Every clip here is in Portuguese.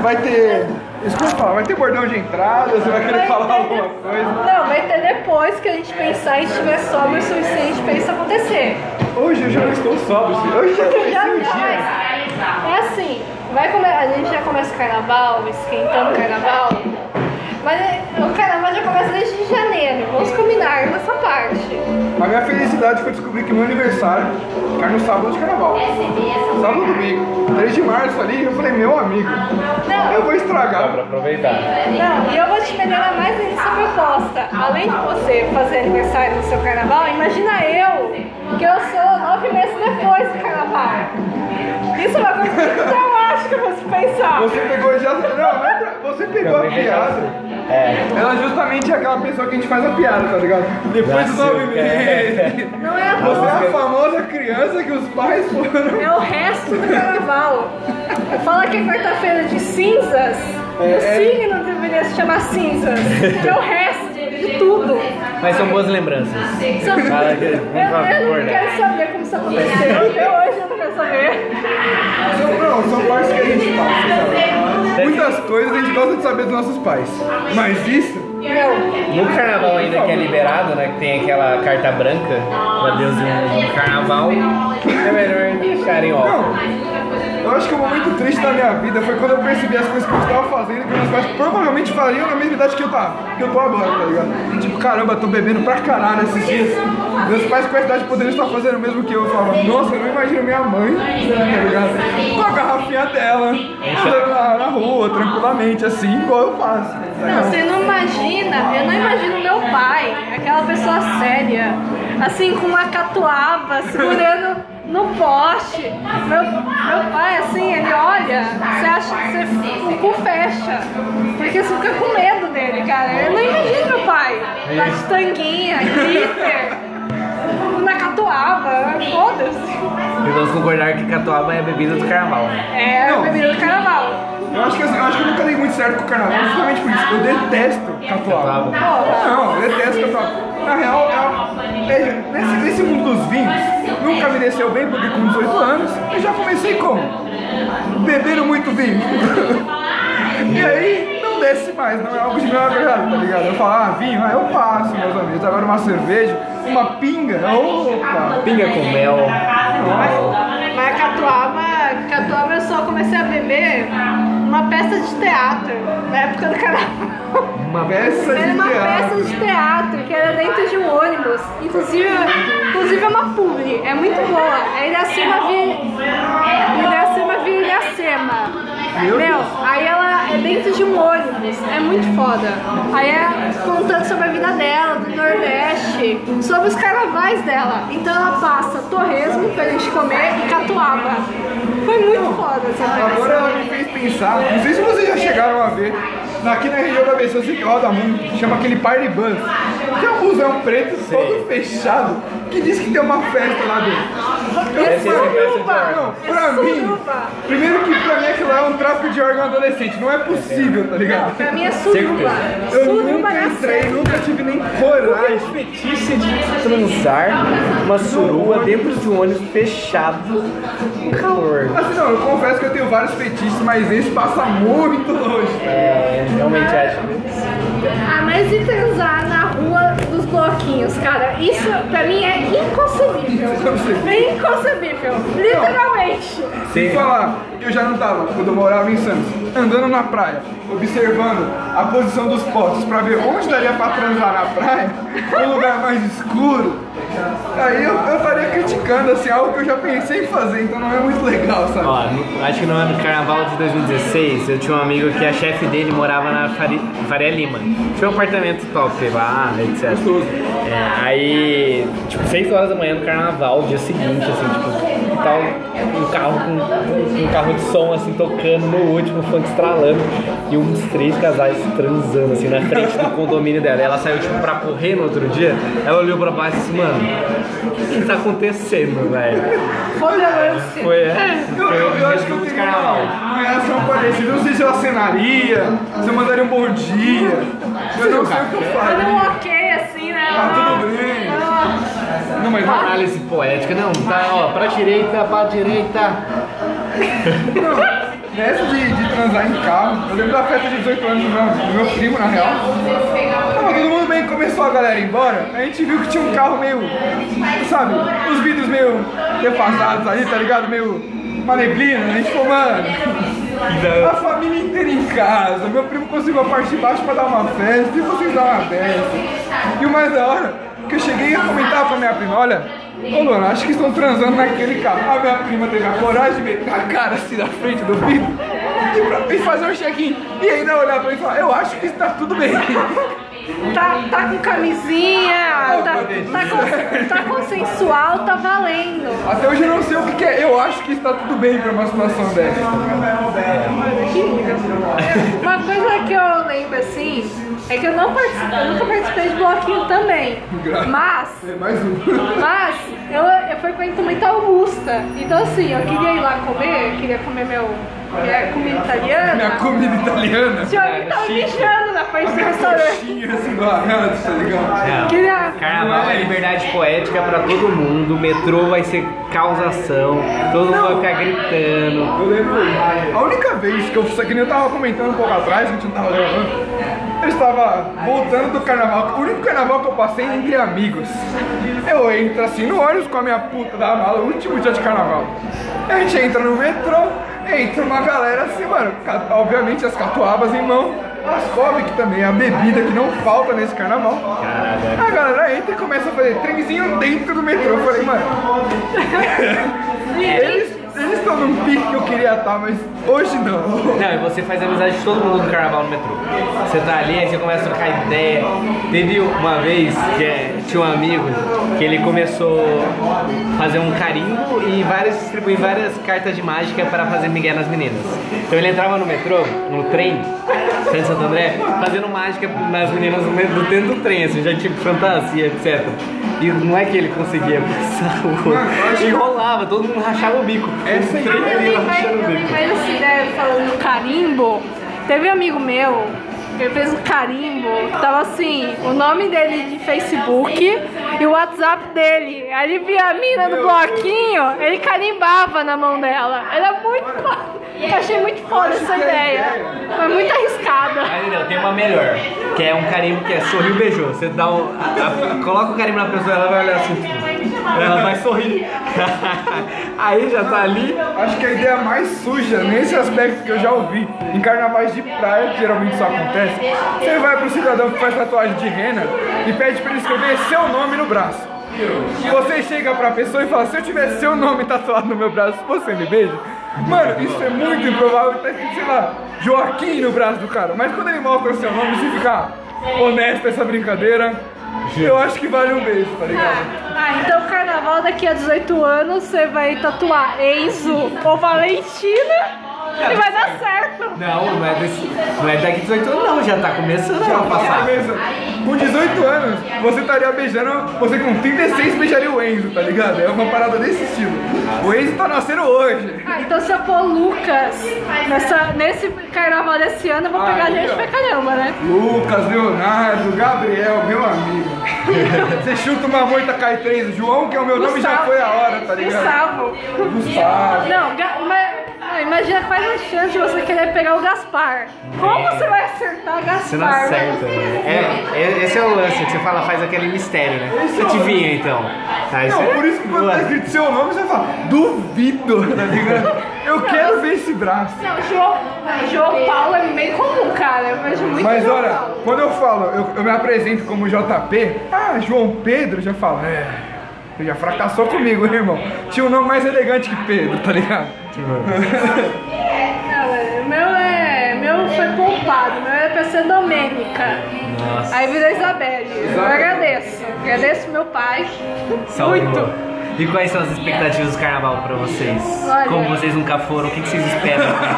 Vai ter. Falo, vai ter bordão de entrada, você vai querer Vai falar alguma coisa. Não, vai ter depois que a gente pensar e estiver sóbrio o suficiente pra isso acontecer. Hoje eu já não estou sóbrio, hoje já comecei Já o dia. É assim, vai come... a gente já começa o carnaval, esquentando o carnaval. Mas é, o carnaval já começa desde janeiro. Vamos combinar nessa parte. A minha felicidade foi descobrir que meu aniversário cai no sábado de carnaval. Sábado ou domingo. 3 de março ali, eu falei, meu amigo, Não. eu vou Dá estragar. pra aproveitar. Não, e eu vou te melhorar mais essa proposta. Além de você fazer aniversário no seu carnaval, imagina eu, que eu sou nove meses depois do carnaval. Isso é uma coisa que eu acho que eu vou se pensar. Você pegou já. Não, é. Você pegou a piada. É. Ela justamente é aquela pessoa que a gente faz a piada, tá ligado? Depois dos nove é. meses. Não é à Você é a famosa criança que os pais foram. É o resto do carnaval. Fala que é quarta-feira de cinzas. É, o signo deveria se chamar cinzas. É o resto de tudo. Mas são boas lembranças. Eu, eu não concordar. quero saber como isso aconteceu. Até hoje eu quero saber. São, não, são partes que a gente passa? Muitas coisas a gente gosta de saber dos nossos pais. Mas isso. Meu, No carnaval ainda que é liberado, né? Que tem aquela carta branca pra Deus um carnaval, é melhor deixarem ó. Não. Eu acho que o momento triste da minha vida foi quando eu percebi as coisas que eu estava fazendo que meus pais provavelmente fariam na mesma idade que eu tava, que eu tô agora, tá ligado? E, tipo, caramba, tô bebendo pra caralho esses dias. Meus pais com a idade poderiam estar fazendo o mesmo que eu. Eu falava, nossa, eu não imagino minha mãe, tá ligado? Com a garrafinha dela, na, na rua, tranquilamente, assim, igual eu faço. tá não, você não imagina, eu não imagino meu pai, aquela pessoa séria, assim com uma catuaba, segurando no poste. Meu, meu pai, assim, ele olha, você acha que você, o cu fecha, porque você fica com medo dele, cara. Eu não imagino meu pai, lá de tanguinha, glitter, na catuaba, foda-se. E vamos concordar que catuaba é a bebida do carnaval. É a Não. bebida do carnaval. Eu acho, que, eu acho que eu nunca dei muito certo com o carnaval, justamente por isso. Eu detesto catuaba. Catuaba. Não, eu detesto catuaba. Na real, é- veja, nesse, nesse mundo dos vinhos, nunca me desceu bem, porque com 18 anos eu já comecei como? Bebendo muito vinho. e aí, desce mais, não é algo de meu agrado, tá ligado? Eu falo, ah, vinho, ah, eu passo, meus amigos. Agora uma cerveja, uma pinga, opa! Pinga com mel. Mas catuaba, catuaba eu só comecei a beber numa peça de teatro, na época do carnaval. Uma peça Era de uma teatro. peça de teatro que era dentro de um ônibus. Inclusive, inclusive é uma publi, é muito boa. É Iracema Via. Iracema Via Iracema. Meu Deus. aí ela é dentro de um ônibus, é muito foda. Aí é contando sobre a vida dela, do Nordeste, sobre os carnavais dela. Então ela passa torresmo pra gente comer e catuaba. Foi muito foda essa peça. Agora ela me fez pensar, não sei se vocês já chegaram a ver, aqui na região da sei que roda muito, chama aquele Party Bus, que é um busão preto todo fechado, que diz que tem uma festa lá dentro. É a falo, festa de não, pra mim, suruba. primeiro que pra mim aquilo é um tráfico de órgão adolescente, não é possível, tá ligado? Pra mim é suruba. Eu Suruba nunca entrei, nunca tive nem coragem. Fetiche de transar uma surua dentro de um ônibus fechado com calor. Assim, não, eu confesso que eu tenho vários fetiches, mas esse passa muito longe. É, realmente acho. Ah, mas e transar na rua dos bloquinhos, cara? Isso pra mim é inconcebível. É inconcebível. Literalmente. Sem falar que eu já não tava, quando eu morava em Santos, andando na praia, observando a posição dos postes pra ver onde daria pra transar na praia, um lugar mais escuro. Aí eu, eu estaria criticando assim, algo que eu já pensei em fazer, então não é muito legal, sabe? Ó, no- acho que no ano do carnaval de 2016, eu tinha um amigo que a chefe dele morava na Fari- Faria Lima. Tinha um apartamento top lá, etc. É, aí, tipo, 6 horas da manhã no carnaval, dia seguinte, assim, tipo, tal, um carro com um carro de som assim tocando no último, funk estralando, e uns três casais transando assim na frente do condomínio dela. Ela saiu tipo pra correr no outro dia, ela olhou pra baixo e disse, mano, o que tá acontecendo, velho? Foi, é, Eu, foi eu, o eu acho que eu teria uma, uma reação parecida. Eu não sei se eu acenaria, se eu mandaria um bom dia. Eu não sei o que eu Dá faria. um ok assim, né? Tá tudo bem. Não, mas uma análise poética, não, tá, ó, pra direita, pra direita. Não, nessa de, de transar em carro. Eu lembro da festa de 18 anos do meu, do meu primo, na real. Tava todo mundo bem, começou a galera ir embora. A gente viu que tinha um carro meio, sabe, os vidros meio defasados ali, tá ligado? Meio uma neblina. A gente falou, mano, a família inteira em casa. Meu primo conseguiu a parte de baixo pra dar uma festa e vocês dar uma festa. E o mais da hora, que eu cheguei a comentar pra minha prima, olha, ô Luana, acho que estão transando naquele carro. A minha prima teve a coragem de meter a cara assim na frente do vidro e, pra, e fazer um check-in. E ainda olhar pra mim e falar, eu acho que está tudo bem. Tá, tá com camisinha, tá, tá, con- tá consensual, tá valendo. Até hoje eu não sei o que, que é. Eu acho que está tudo bem pra uma situação dessa. Uma coisa que eu lembro assim é que eu não participei, eu nunca participei de bloquinho também. Mas, É mais um. mas eu, eu frequento muito Augusta. Então assim, eu queria ir lá comer, queria comer meu minha comida italiana. Minha comida italiana. Tinha alguém tava mijando na frente do restaurante. Coxinha assim do arranjo, tá ligado? Queria. Carnaval é liberdade poética pra todo mundo, o metrô vai ser causação, todo mundo vai ficar gritando. Eu lembro, a única vez que eu, que nem eu tava comentando um pouco atrás, que a gente não tava gravando, eu estava voltando do carnaval, o único carnaval que eu passei entre amigos. Eu entro assim no ônibus com a minha puta da mala, o último dia de carnaval. A gente entra no metrô, entra uma galera assim, mano, obviamente as catuabas em mão, as comic também, a bebida que não falta nesse carnaval. A galera entra e começa a fazer trenzinho dentro do metrô. Eu falei, mano, eles eles estão num pique que eu queria estar, mas hoje não. Não, e você faz amizade de todo mundo no carnaval no metrô. Você tá ali, aí você começa a trocar ideia. Teve uma vez que é, tinha um amigo que ele começou a fazer um carimbo e várias, distribuir várias cartas de mágica para fazer migué nas meninas. Então ele entrava no metrô, no trem, de Santo André, fazendo mágica nas meninas dentro do trem, assim, já tipo fantasia, etc. E não é que ele conseguia passar o outro. Enrolava, todo mundo rachava o bico. Essa aí trem Eu lembrei, eu bico. lembrei dessa ideia falando do carimbo. Teve um amigo meu, ele fez um carimbo, tava assim, o nome dele de Facebook e o WhatsApp dele. Aí ele via a mina no bloquinho, ele carimbava na mão dela. Era muito foda. Eu achei muito foda essa ideia. Foi muito arriscada. Aí não, tem uma melhor, que é um carimbo que é sorriu, beijou. Você dá um, a- a- coloca o carimbo na pessoa, ela vai olhar assim, tipo, ela vai sorrir. Aí já tá ali. Acho que a ideia mais suja nesse aspecto que eu já ouvi em carnavais de praia, que geralmente isso acontece, você vai pro cidadão que faz tatuagem de rena e pede pra ele escrever seu nome no braço. Você chega pra pessoa e fala, se eu tiver seu nome tatuado no meu braço, você me beija? Mano, isso é muito improvável, tá escrito, sei lá, Joaquim no braço do cara. Mas quando ele mostra o seu nome, se ficar honesto essa brincadeira, eu acho que vale um beijo, tá ligado? Ah, então carnaval daqui a 18 anos você vai tatuar Enzo ou Valentina e vai dar certo. Não, não é, desse, não é daqui 18 anos, não, já tá começando Já a tá passar. começando. Com 18 anos, você estaria beijando. Você com 36 beijaria o Enzo, tá ligado? É uma parada desse estilo. O Enzo tá nascendo hoje. Ah, então se eu pôr Lucas nessa, nesse carnaval desse ano, eu vou pegar Aí, gente ó. pra caramba, né? Lucas, Leonardo, Gabriel, meu amigo. Você chuta uma moita, cai três. João, que é o meu nome, já foi a hora, tá ligado? Gustavo. Gustavo. Não, Ga- ima- ah, imagina quais as chances de você querer pegar o Gaspar. Como você vai acertar o Gaspar? Você não acerta, né? É, é- esse é o lance, que você fala, faz aquele mistério, né? Esse é Você o te lance. vinha então. Tá, isso Não, é- por isso que quando tá escrito seu nome, você fala, duvido, tá ligado? Eu quero ver esse braço. Não, João, João Paulo é bem comum, cara. Eu vejo muito Mas João olha, Paulo. quando eu falo, eu, eu me apresento como JP, ah, João Pedro, já fala, é, você já fracassou comigo, né, irmão? Tinha um nome mais elegante que Pedro, tá ligado? Não, o meu é. Meu foi poupado, meu era pra ser Domênica. Nossa. Aí virou Isabelle. Eu agradeço. Agradeço meu pai. Salve, muito. E quais são as expectativas do carnaval pra vocês? Olha. Como vocês nunca foram, o que que vocês esperam pra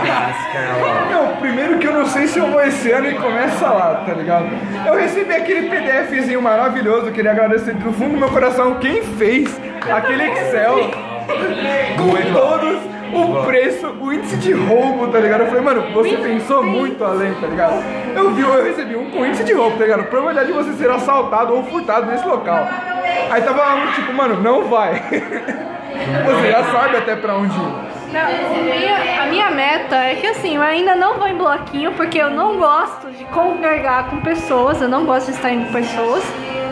carnaval? Não, primeiro que eu não sei se eu vou esse ano e começa lá, tá ligado? Eu recebi aquele PDFzinho maravilhoso, queria agradecer do fundo do meu coração quem fez aquele Excel com todos o preço, o índice de roubo, tá ligado? Eu falei, mano, você pensou muito além, tá ligado? Eu vi, eu recebi um com índice de roubo, tá ligado? Probabilidade de você ser assaltado ou furtado nesse local. Aí tava tipo, mano, não vai. Você já sabe até pra onde ir. Não, a minha, a minha meta é que assim, eu ainda não vou em bloquinho porque eu não gosto de congregar com pessoas, eu não gosto de estar em pessoas.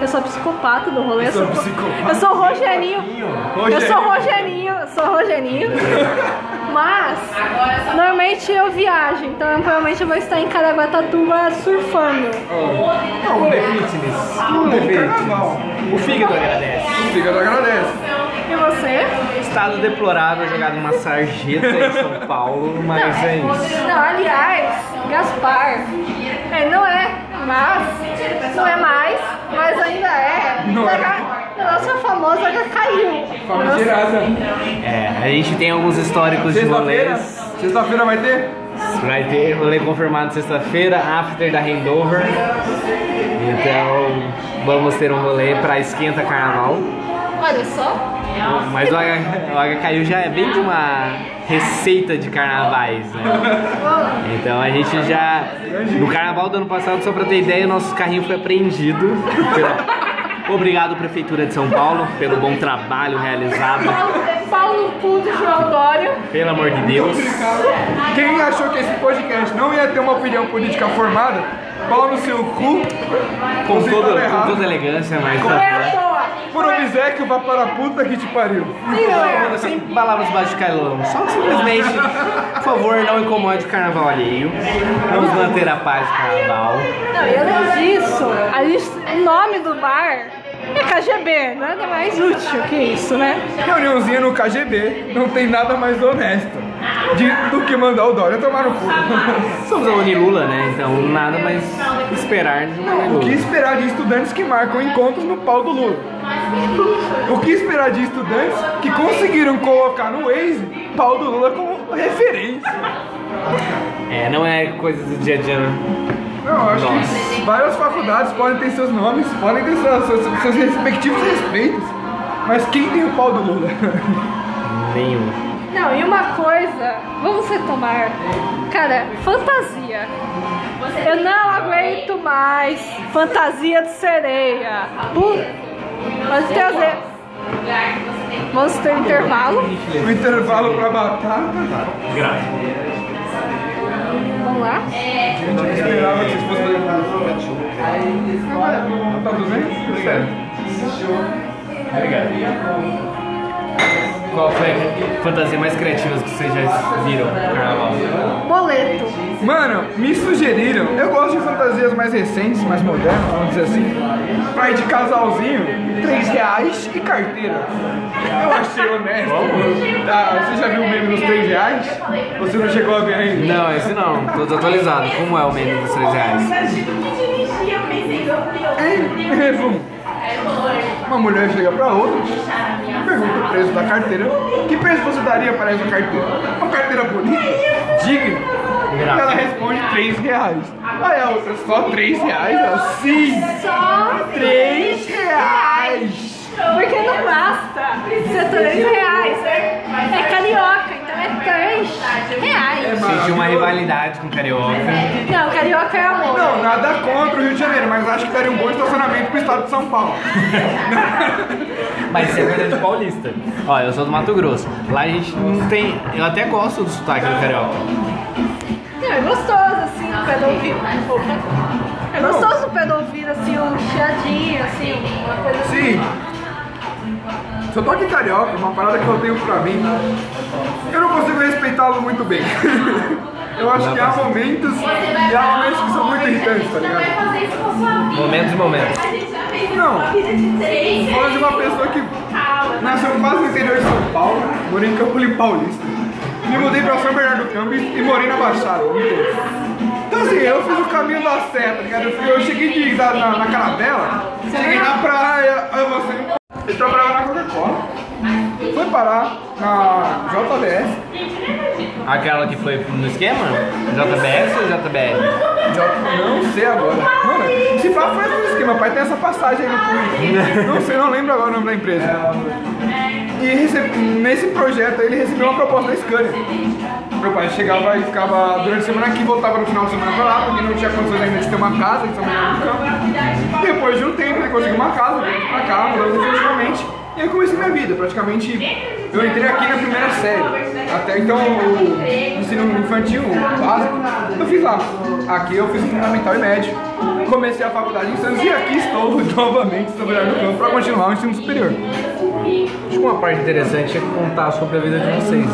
Eu sou psicopata do rolê. Eu sou sou, psicopata. eu sou Rogerinho. Eu sou Rogerinho, eu sou Rogerinho. Mas, normalmente eu viajo, então provavelmente eu vou estar em Caraguatatuba surfando. Não, o The Fitness. O The Fitness. carnaval. O fígado agradece. O fígado agradece. E você? Estado deplorável jogado numa sarjeta em São Paulo, mas é isso. Não, aliás, Gaspar, ele não é, mas, não é mais, mas ainda é. Não é. O nosso famoso já caiu. Famigerada. É, a gente tem alguns históricos de rolês. Sexta-feira vai ter? Vai ter rolê confirmado sexta-feira, after da Handover. Então vamos ter um rolê pra esquenta carnaval. Olha só. Mas o, H, o HKU já vem de uma receita de carnavais, né? Então a gente já. No carnaval do ano passado, só pra ter ideia, nosso carrinho foi apreendido. pela- Obrigado, Prefeitura de São Paulo, pelo bom trabalho realizado. Paulo, Puto João Dória. Pelo amor de Deus. Quem achou que esse podcast não ia ter uma opinião política formada, pau no seu cu. Com, todo, com toda elegância, mas. É toa. Por obséquio, vá para a puta que te pariu. Sim, não. Sem palavras baixo de calão. Só simplesmente, por favor, não incomode o carnaval alheio. Vamos manter a paz do carnaval. Não, e além disso, a lista- o nome do bar é KGB, nada mais útil que isso, né? Reuniãozinha no KGB não tem nada mais honesto de- do que mandar o Dória tomar no cu. Somos a Unilula, né? Então nada mais esperar de uma O que Unilula. esperar de estudantes que marcam encontros no pau do Lula? O que esperar de estudantes que conseguiram colocar no Waze pau do Lula como referência? É, não é coisa do dia a dia. né? Não, eu acho Nossa. que várias faculdades podem ter seus nomes, podem ter seus, seus, seus respectivos respeitos, mas quem tem o pau do Lula? Nenhum. Não, e uma coisa, vamos retomar. Cara, fantasia. Eu não aguento mais fantasia de sereia. Pu- Vamos trazer. Vamos ter intervalo. O intervalo pra batata. Vamos lá. Eu esperava que vocês fossem Tá tudo bem? Certo. Obrigado. Qual foi a fantasia mais criativa que vocês já viram no carnaval? Boleto. Mano, me sugeriram, eu gosto de fantasias mais recentes, mais modernas, vamos dizer assim. Pra ir de casalzinho, 3 reais e carteira. Eu achei honesto. Ah, você já viu o meme dos 3 reais? Você não chegou a ver ainda? Não, esse não, tô desatualizado. Como é o meme dos 3 reais? Em resumo, uma mulher chega pra outra, pergunta o preço da carteira. Que preço você daria para essa carteira? Uma carteira bonita, digna. E ela responde 3 reais. Aí a outra, só 3 reais? Ela, sim, Só 3 reais. Porque não basta ser 3 reais. É, é carioca, é 3 reais. Senti uma rivalidade com Carioca. Não, carioca é amor. Não, nada contra o Rio de Janeiro, mas acho que daria um bom estacionamento pro estado de São Paulo. Mas isso é coisa de paulista. Ó, eu sou do Mato Grosso. Lá a gente não tem. Eu até gosto do sotaque do carioca. Não, é gostoso, assim, o. Opa. É gostoso o ouvido, assim, um chiadinho, assim, uma coisa assim. Sotaque carioca, uma parada que eu tenho pra mim, eu não consigo respeitá-lo muito bem. Eu acho que há momentos e há momentos que são muito irritantes, tá ligado? Momentos e momentos. Não, falando de uma pessoa que nasceu quase no interior de São Paulo, morei em Campo Paulista. Me mudei pra São Bernardo do Campo e morei na Baixada. Então assim, eu fiz o caminho da seta, tá ligado? Eu cheguei de, da- na, na Carabela, cheguei na praia, aí você. Eu trabalhava na Coca-Cola. Fui parar na JBS. Aquela que foi no esquema? JBS ou JBL? J- Não sei agora. Mano, se pá foi no esquema, pai tem essa passagem aí no currículo. Não sei, não lembro agora o nome da empresa. E rece- nesse projeto ele recebeu uma proposta da Scania. Meu pai chegava e ficava durante a semana aqui, voltava no final de semana pra lá, porque não tinha condições ainda de ter uma casa São Bernardo do Campo. Depois de um tempo, ele conseguiu uma casa, veio pra cá, mudou definitivamente. E aí comecei minha vida, praticamente eu entrei aqui na primeira série. Até então o ensino infantil, o básico, eu fiz lá. Aqui eu fiz o fundamental e médio. Comecei a faculdade em Santos e aqui estou novamente sobre no campo para continuar o ensino superior. Acho que uma parte interessante é contar sobre a vida de vocês.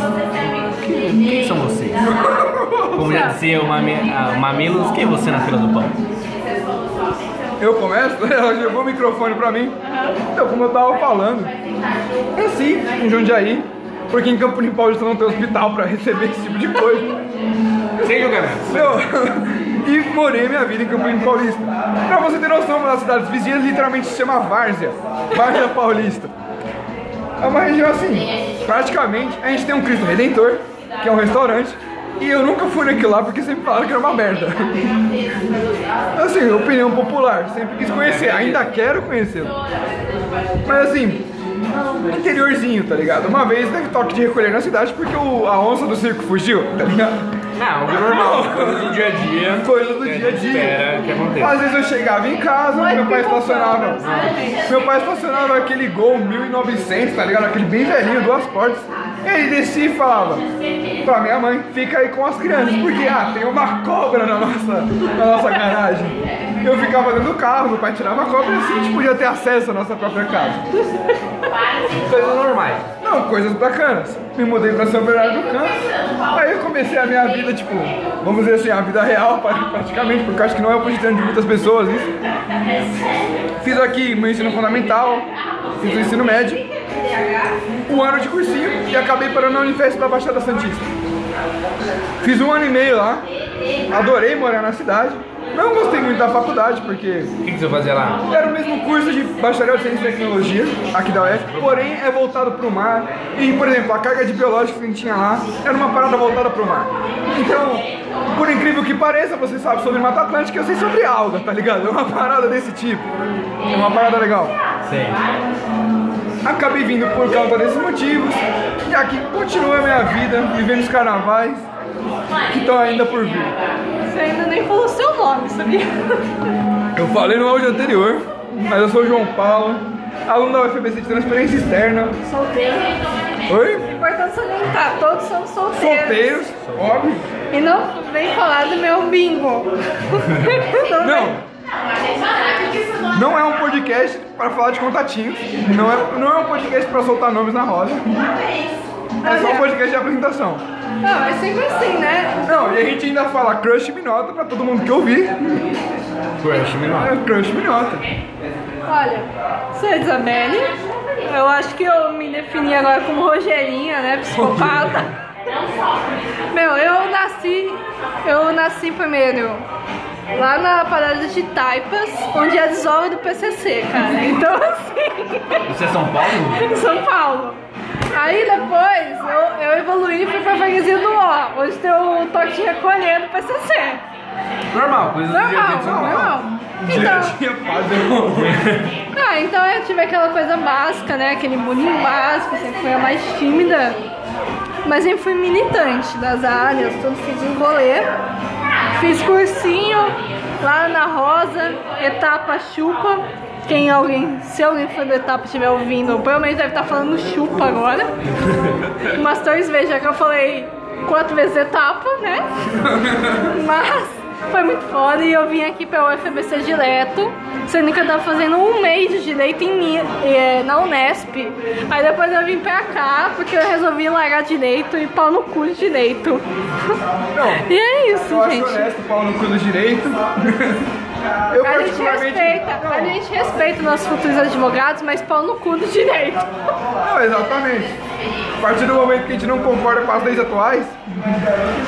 Quem, são vocês? Como já dizia o ah, Mamilos, quem é você na fila do pão? Eu começo? Ela jogou o microfone pra mim. Então, como eu tava falando, nasci em Jundiaí, porque em Campo Limpo Paulista não tem hospital pra receber esse tipo de coisa. Sem julgamento. Meu, e morei minha vida em Campo Limpo Paulista. Pra você ter noção, uma das cidades vizinhas literalmente se chama Várzea. Várzea Paulista. É uma região assim, praticamente, a gente tem um Cristo Redentor, que é um restaurante, e eu nunca fui naquilo lá porque sempre falaram que era uma merda. Assim, opinião popular, sempre quis conhecer, ainda quero conhecê-lo. Mas assim, interiorzinho, tá ligado? Uma vez teve toque de recolher na cidade porque o, a onça do circo fugiu, tá ligado? Não, é normal, coisa do dia a dia. Coisa do dia a dia. Espera que aconteça. Às vezes eu chegava em casa, meu pai estacionava. Meu pai estacionava aquele Gol 1900, tá ligado? Aquele bem velhinho, duas portas. Ele descia e falava pra minha mãe: fica aí com as crianças, porque ah, tem uma cobra na nossa, na nossa garagem. Eu ficava dentro do carro, meu pai tirava a cobra e assim a gente podia ter acesso à nossa própria casa. Coisas normais. Não, coisas bacanas. Me mudei pra São Bernardo do Campo. Aí eu comecei a minha vida, tipo, vamos dizer assim, a vida real pra- praticamente, porque acho que não é o cotidiano de muitas pessoas isso. Fiz aqui meu ensino fundamental, fiz o ensino médio, um ano de cursinho e acabei parando na Unifesp da Baixada Santista. Fiz um ano e meio lá, adorei morar na cidade. Não gostei muito da faculdade, porque O que, que você fazia lá? era o mesmo curso de bacharel de ciência e tecnologia aqui da UF, porém é voltado para o mar. E, por exemplo, a carga de biológicos que a gente tinha lá era uma parada voltada para o mar. Então, por incrível que pareça, você sabe sobre Mata Atlântica, eu sei sobre alga, tá ligado? É uma parada desse tipo. É uma parada legal. Sei. Acabei vindo por causa desses motivos. E aqui continua a minha vida, vivendo os carnavais que estão ainda por vir. Você ainda nem falou seu nome, sabia? Eu falei no áudio anterior, mas eu sou o João Paulo, aluno da UFBC de Transferência Externa. Solteiro. Oi? Importante salientar, todos somos solteiros. Solteiros, óbvio. E não vem falar do meu bingo. Não, Não. Não é um podcast para falar de contatinhos. Não é, não é um podcast para soltar nomes na roda. É só um podcast de apresentação. Não, é sempre assim, né? Não, e a gente ainda fala crush minota para todo mundo que ouvir. Crush, menor. É crush minota. Olha, sou a Isabelle. Eu acho que eu me defini agora como Rogerinha, né? Psicopata. Meu, eu nasci. Eu nasci primeiro lá na parada de Taipas, onde é a desova do PCC, cara. Então, assim. Você é São Paulo? São Paulo. Aí depois eu, eu evoluí e fui pra freguesia do Ó, onde tem o toque de recolher do PCC. Normal, coisas do dia a dia Normal, normal. A Então, dia, ah, então eu tive aquela coisa básica, né? Aquele bullying básico, sempre fui a mais tímida. Mas sempre fui militante das áreas, tudo fiz um rolê. Fiz cursinho lá na Rosa, etapa chupa. Quem alguém, se alguém for do etapa estiver ouvindo, provavelmente deve estar falando chupa agora. Umas três vezes, já que eu falei quatro vezes etapa, né? Mas foi muito foda e eu vim aqui pra UFBC direto, sendo que eu tava fazendo um mês de direito em, Mi- eh, na Unesp. Aí depois eu vim pra cá porque eu resolvi largar direito e pau no cu de direito. Não, E é isso, eu acho gente. honesto, pau no cu do direito. Eu A gente respeita, Não, a gente respeita nossos futuros advogados, mas pau no cu do direito. Não, exatamente. A partir do momento que a gente não concorda com as leis atuais,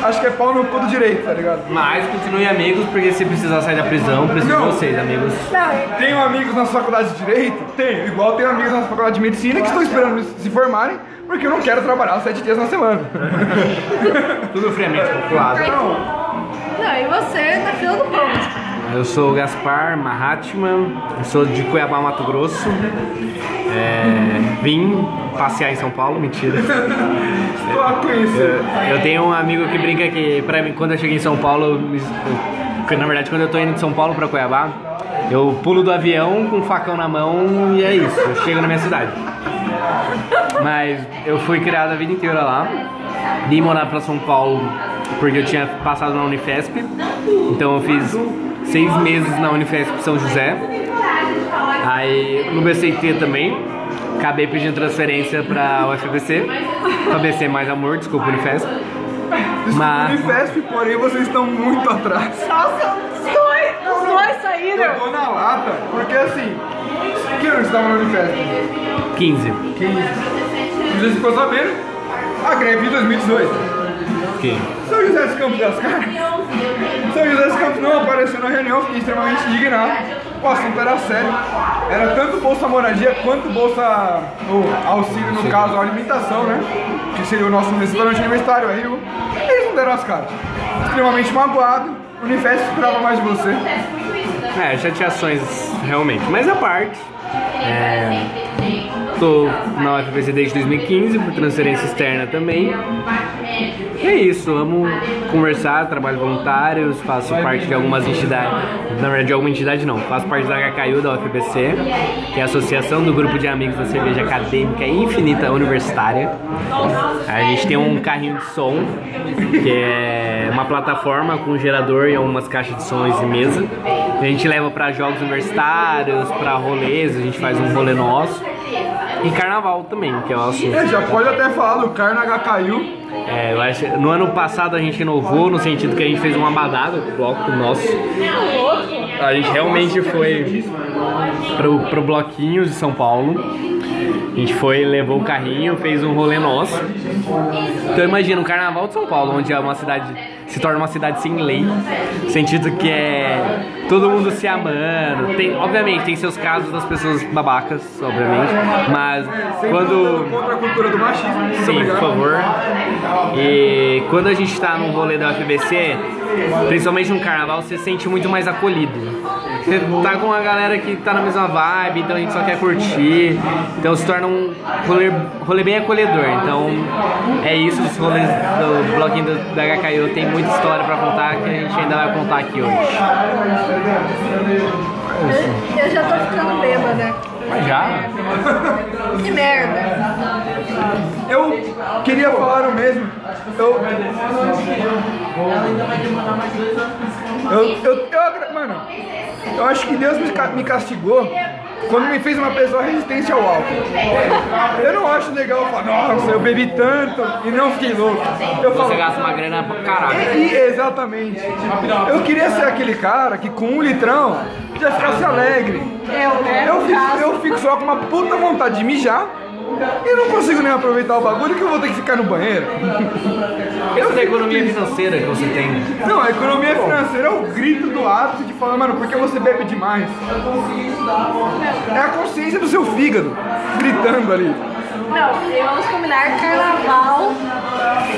acho que é pau no cu do direito, tá ligado? Mas continuem amigos, porque se precisar sair da prisão, preciso de Não. vocês, amigos. Não, Tenho amigos nas faculdades de Direito? Tenho. Igual tenho amigos na faculdade de Medicina que estão esperando se formarem, porque eu não quero trabalhar sete dias na semana. Tudo friamente calculado. não, e você na fila do pão. Eu sou Gaspar Mahatma, sou de Cuiabá, Mato Grosso. É, vim passear em São Paulo, mentira. Estou conhecer. Eu tenho um amigo que brinca que pra mim, quando eu cheguei em São Paulo, eu na verdade quando eu tô indo de São Paulo pra Cuiabá, eu pulo do avião com um facão na mão e é isso, eu chego na minha cidade. Mas eu fui criado a vida inteira lá. Vim morar pra São Paulo porque eu tinha passado na Unifesp. Então eu fiz seis meses na Unifesp São José. Aí no BCT também. Acabei pedindo transferência pra UFBC. Pra BC Mais Amor, desculpa, Unifesp. Desculpa, Mas- Unifesp, porém vocês estão muito atrás. Nossa, os dois, os dois Eu saíram. tô na lata, porque assim. Que ano você estava na Unifesp? 15. 15. Você ficou sabendo? A greve de 2018. Que? São José dos Campos das Caras. São José dos Campos não apareceu na reunião, fiquei extremamente indignado. O assunto era sério. Era tanto Bolsa Moradia quanto Bolsa o auxílio, no caso, a alimentação, né? Que seria o nosso restaurante universitário. Aí o- eles não deram as caras. Extremamente magoado. O Unifesp esperava mais de você. É, chateações realmente. Mas a parte. É, tô na UFBC desde 2015, por transferência externa também. E é isso, amo conversar, trabalho voluntários, faço parte de algumas entidades. Na verdade, de alguma entidade não, faço parte da HKU da UFBC, que é a Associação do Grupo de Amigos da Cerveja Acadêmica Infinita Universitária. A gente tem um carrinho de som, que é uma plataforma com gerador e algumas caixas de sons e mesa. A gente leva para jogos universitários, para rolês, a gente faz um rolê nosso. E carnaval também, que é o assunto. É, já pode até falar do Carna HKU. É, eu acho, no ano passado a gente inovou no sentido que a gente fez uma badada, o bloco nosso. A gente realmente foi pro, pro bloquinho de São Paulo. A gente foi, levou o carrinho, fez um rolê nosso. Então imagina, o carnaval de São Paulo, onde é uma cidade, se torna uma cidade sem lei, sentido que é todo mundo se amando. Tem, obviamente, tem seus casos das pessoas babacas, obviamente, mas quando. Contra a cultura do machismo. Sim, por favor. E quando a gente tá num rolê da UFBC, principalmente no carnaval, você se sente muito mais acolhido. Você tá com a galera que tá na mesma vibe, então a gente só quer curtir. Então se torna um rolê, rolê bem acolhedor. Então é isso, os rolês do bloquinho do, da HKU tem muita história pra contar que a gente ainda vai contar aqui hoje. Eu, eu já tô ficando bêbada. Mas já? Que merda. Eu queria falar o mesmo. Eu. Eu, eu, eu mano, eu acho que Deus me, me castigou quando me fez uma pessoa resistente ao álcool. Eu não acho legal falar, nossa, eu bebi tanto e não fiquei louco. Eu falo, Você gasta uma grana pra caralho. e- exatamente. Eu queria ser aquele cara que com um litrão já ficasse alegre. Eu, né? Eu no fico, eu fico só com uma puta vontade de mijar e não consigo nem aproveitar o bagulho que eu vou ter que ficar no banheiro. Essa da economia financeira que você tem. Não, a economia financeira é o grito do ápice de falar, mano, por que você bebe demais? É a consciência do seu fígado gritando ali. Não, e vamos combinar carnaval,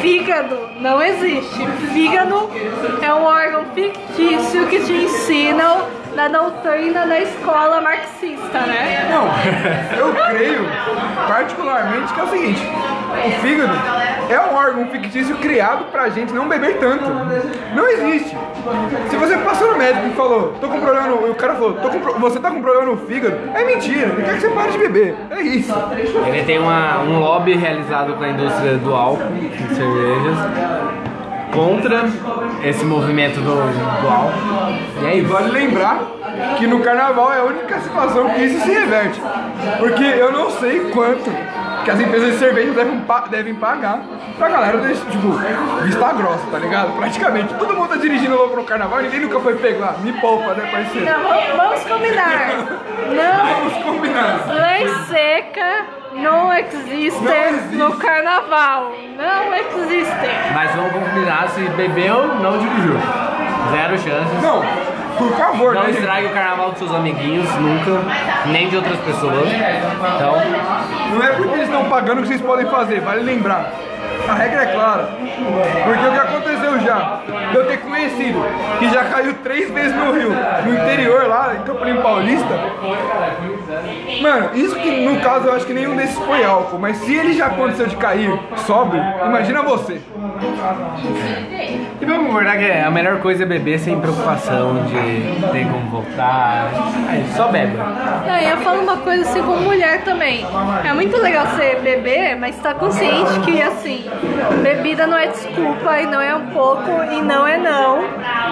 fígado não existe. Fígado é um órgão fictício que te ensinam na doutrina da escola marxista, né? Não, eu creio particularmente que é o seguinte: o fígado é um órgão fictício criado pra gente não beber tanto. Não existe. Se você passou no médico e falou, tô com problema no. O cara falou, com você tá com problema no fígado, é mentira. Ele quer que você pare de beber. É isso. Ele tem uma, um lobby realizado com a indústria do álcool de cervejas contra esse movimento do, do álcool. E é isso. vale lembrar que no carnaval é a única situação que isso se reverte. Porque eu não sei quanto que as empresas de cerveja devem, devem pagar pra galera desse, tipo, vista grossa, tá ligado? Praticamente todo mundo tá dirigindo louco no carnaval e ninguém nunca foi pegar. Me poupa, né, parceiro? Não, vamos, vamos combinar. Não, Vamos combinar. lei seca não existe Não existe. no carnaval. Não existe. Mas vamos combinar, se bebeu, não dirigiu. Zero chances. Não, por favor, Não né? gente? estrague o carnaval dos seus amiguinhos, nunca, nem de outras pessoas. Então, Não é porque eles estão pagando que vocês podem fazer, vale lembrar. A regra é clara. Porque o que aconteceu já, de eu ter conhecido, que já caiu três vezes no Rio, no interior lá, em Campo Paulista. Mano, isso que no caso eu acho que nenhum desses foi álcool, mas se ele já aconteceu de cair sóbrio, imagina você. E vamos concordar que a melhor coisa é beber sem preocupação de ter como voltar. Aí, só bebe. Não, e eu falo uma coisa assim como mulher também. É muito legal você beber, mas tá consciente que assim, bebida não é desculpa e não é um pouco e não é não.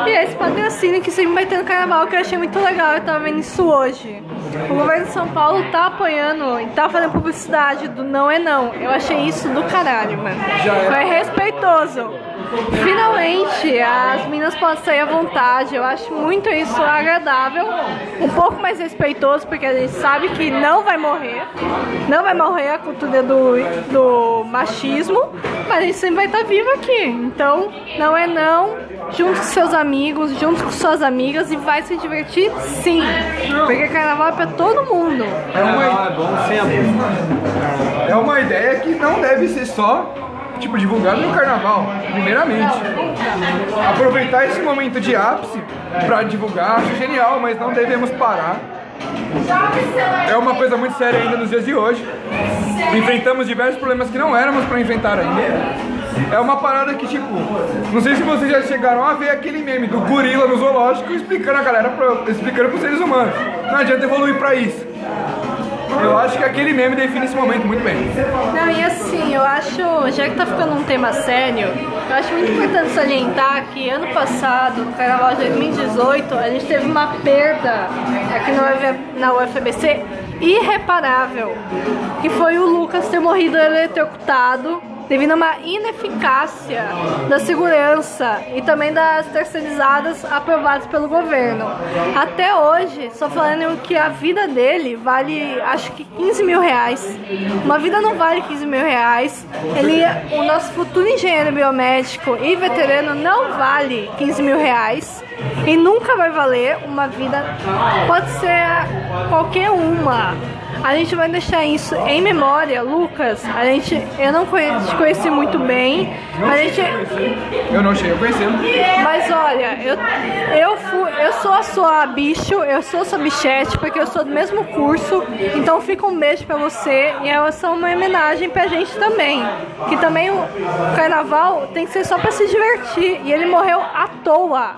E é esse patrocínio que sempre vai ter no carnaval que eu achei muito legal, eu tava vendo isso hoje. O governo de São Paulo tá apoiando e tá fazendo publicidade do não é não. Eu achei isso do caralho, mano. Foi respeitoso. Finalmente, as meninas podem sair à vontade. Eu acho muito isso agradável. Um pouco mais respeitoso, porque a gente sabe que não vai morrer. Não vai morrer a cultura do, do machismo. Mas a gente sempre vai estar vivo aqui. Então, não é não. Junto com seus amigos, junto com suas amigas e vai se divertir sim. Porque carnaval é pra todo mundo. É uma, é uma ideia que não deve ser só tipo, divulgado no carnaval, primeiramente. Aproveitar esse momento de ápice para divulgar, acho genial, mas não devemos parar. É uma coisa muito séria ainda nos dias de hoje. Enfrentamos diversos problemas que não éramos para enfrentar ainda. É uma parada que, tipo, não sei se vocês já chegaram a ver aquele meme do gorila no zoológico explicando a galera, pra, explicando pros seres humanos. Não adianta evoluir pra isso. Eu acho que aquele meme define esse momento muito bem. Não, e assim, eu acho, já que tá ficando um tema sério, eu acho muito importante salientar que ano passado, no Carnaval de 2018, a gente teve uma perda aqui na UFBC irreparável, que foi o Lucas ter morrido eletrocutado devido a uma ineficácia da segurança e também das terceirizadas aprovadas pelo governo. Até hoje, só falando que a vida dele vale acho que 15 mil reais. Uma vida não vale 15 mil reais. Ele, o nosso futuro engenheiro biomédico e veterano não vale 15 mil reais e nunca vai valer uma vida. Pode ser qualquer uma. A gente vai deixar isso em memória, Lucas. A gente, eu não conheci, te conheci muito bem, a gente, Eu não cheguei a conhecê-lo. mas olha, eu, eu, fui, eu sou a sua bicho, eu sou a sua bichete, porque eu sou do mesmo curso. Então fica um beijo pra você e essa é uma homenagem pra gente também. Que também o carnaval tem que ser só pra se divertir. E ele morreu à toa.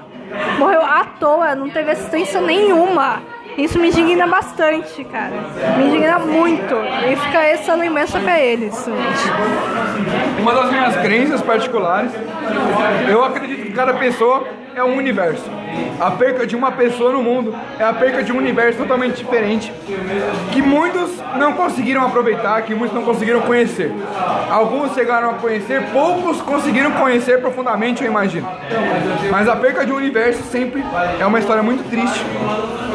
Morreu à toa, não teve assistência nenhuma. Isso me indigna bastante, cara. Me indigna muito. E fica essa lembrança pra eles. Uma das minhas crenças particulares, eu acredito que cada pessoa é um universo. A perca de uma pessoa no mundo é a perca de um universo totalmente diferente, que muitos não conseguiram aproveitar, que muitos não conseguiram conhecer. Alguns chegaram a conhecer, poucos conseguiram conhecer profundamente, eu imagino. Mas a perca de um universo sempre é uma história muito triste,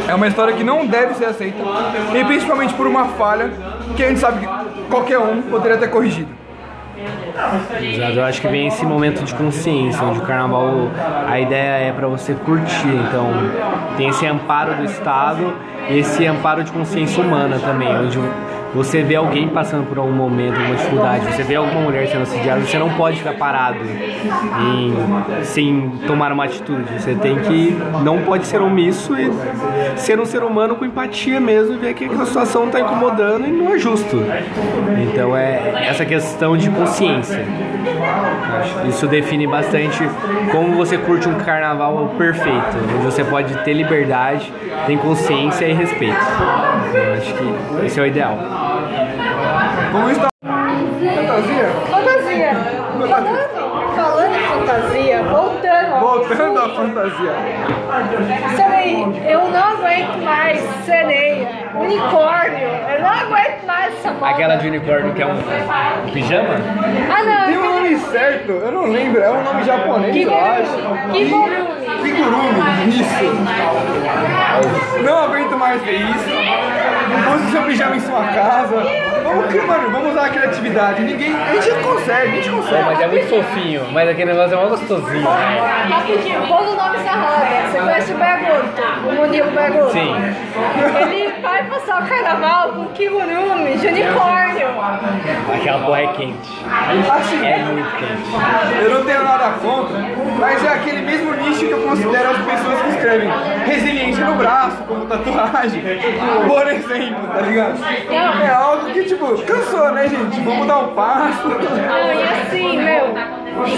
é uma história que não deve ser aceita, e principalmente por uma falha que a gente sabe que qualquer um poderia ter corrigido. Eu acho que vem esse momento de consciência, onde o carnaval, a ideia é para você curtir, então tem esse amparo do Estado e esse amparo de consciência humana também, onde você vê alguém passando por algum momento, alguma dificuldade, você vê alguma mulher sendo assediada, você não pode ficar parado em, sem tomar uma atitude. Você tem que, não pode ser omisso e ser um ser humano com empatia mesmo e ver que aquela situação está incomodando e não é justo. Então é essa questão de consciência. Isso define bastante como você curte um carnaval perfeito, onde você pode ter liberdade, tem consciência e respeito. Eu acho que esse é o ideal. Como está? Fantasia? Fantasia. Falando, falando em fantasia, voltando ao Voltando à fantasia. Sereia, eu não aguento mais sereia, unicórnio, eu não aguento mais essa moda. Aquela de unicórnio que é um pijama? Ah não, Tem um nome certo, eu não lembro, é um nome japonês, eu acho. Kigurumi. Kigurumi, isso. Não aguento mais ver isso. Use seu pijama em sua casa. Vamos, cri- mano, vamos usar a criatividade. Ninguém. A gente consegue, a gente consegue. Mas é muito fofinho, mas aquele negócio é mó gostosinho. Rapidinho, pôs o nome nessa roda. você conhece o Bergoto, o Murilo Bergoto? Sim. Ele vai passar o carnaval com kigurumi de unicórnio. Aquela porra é quente. Assim, É muito quente. eu não tenho nada contra, mas é aquele mesmo nicho que eu considero as pessoas que escrevem resiliência no braço, como tatuagem, por exemplo, tá ligado? É algo que, tipo, cansou, né, gente? Vamos dar um passo. Não, e assim, meu,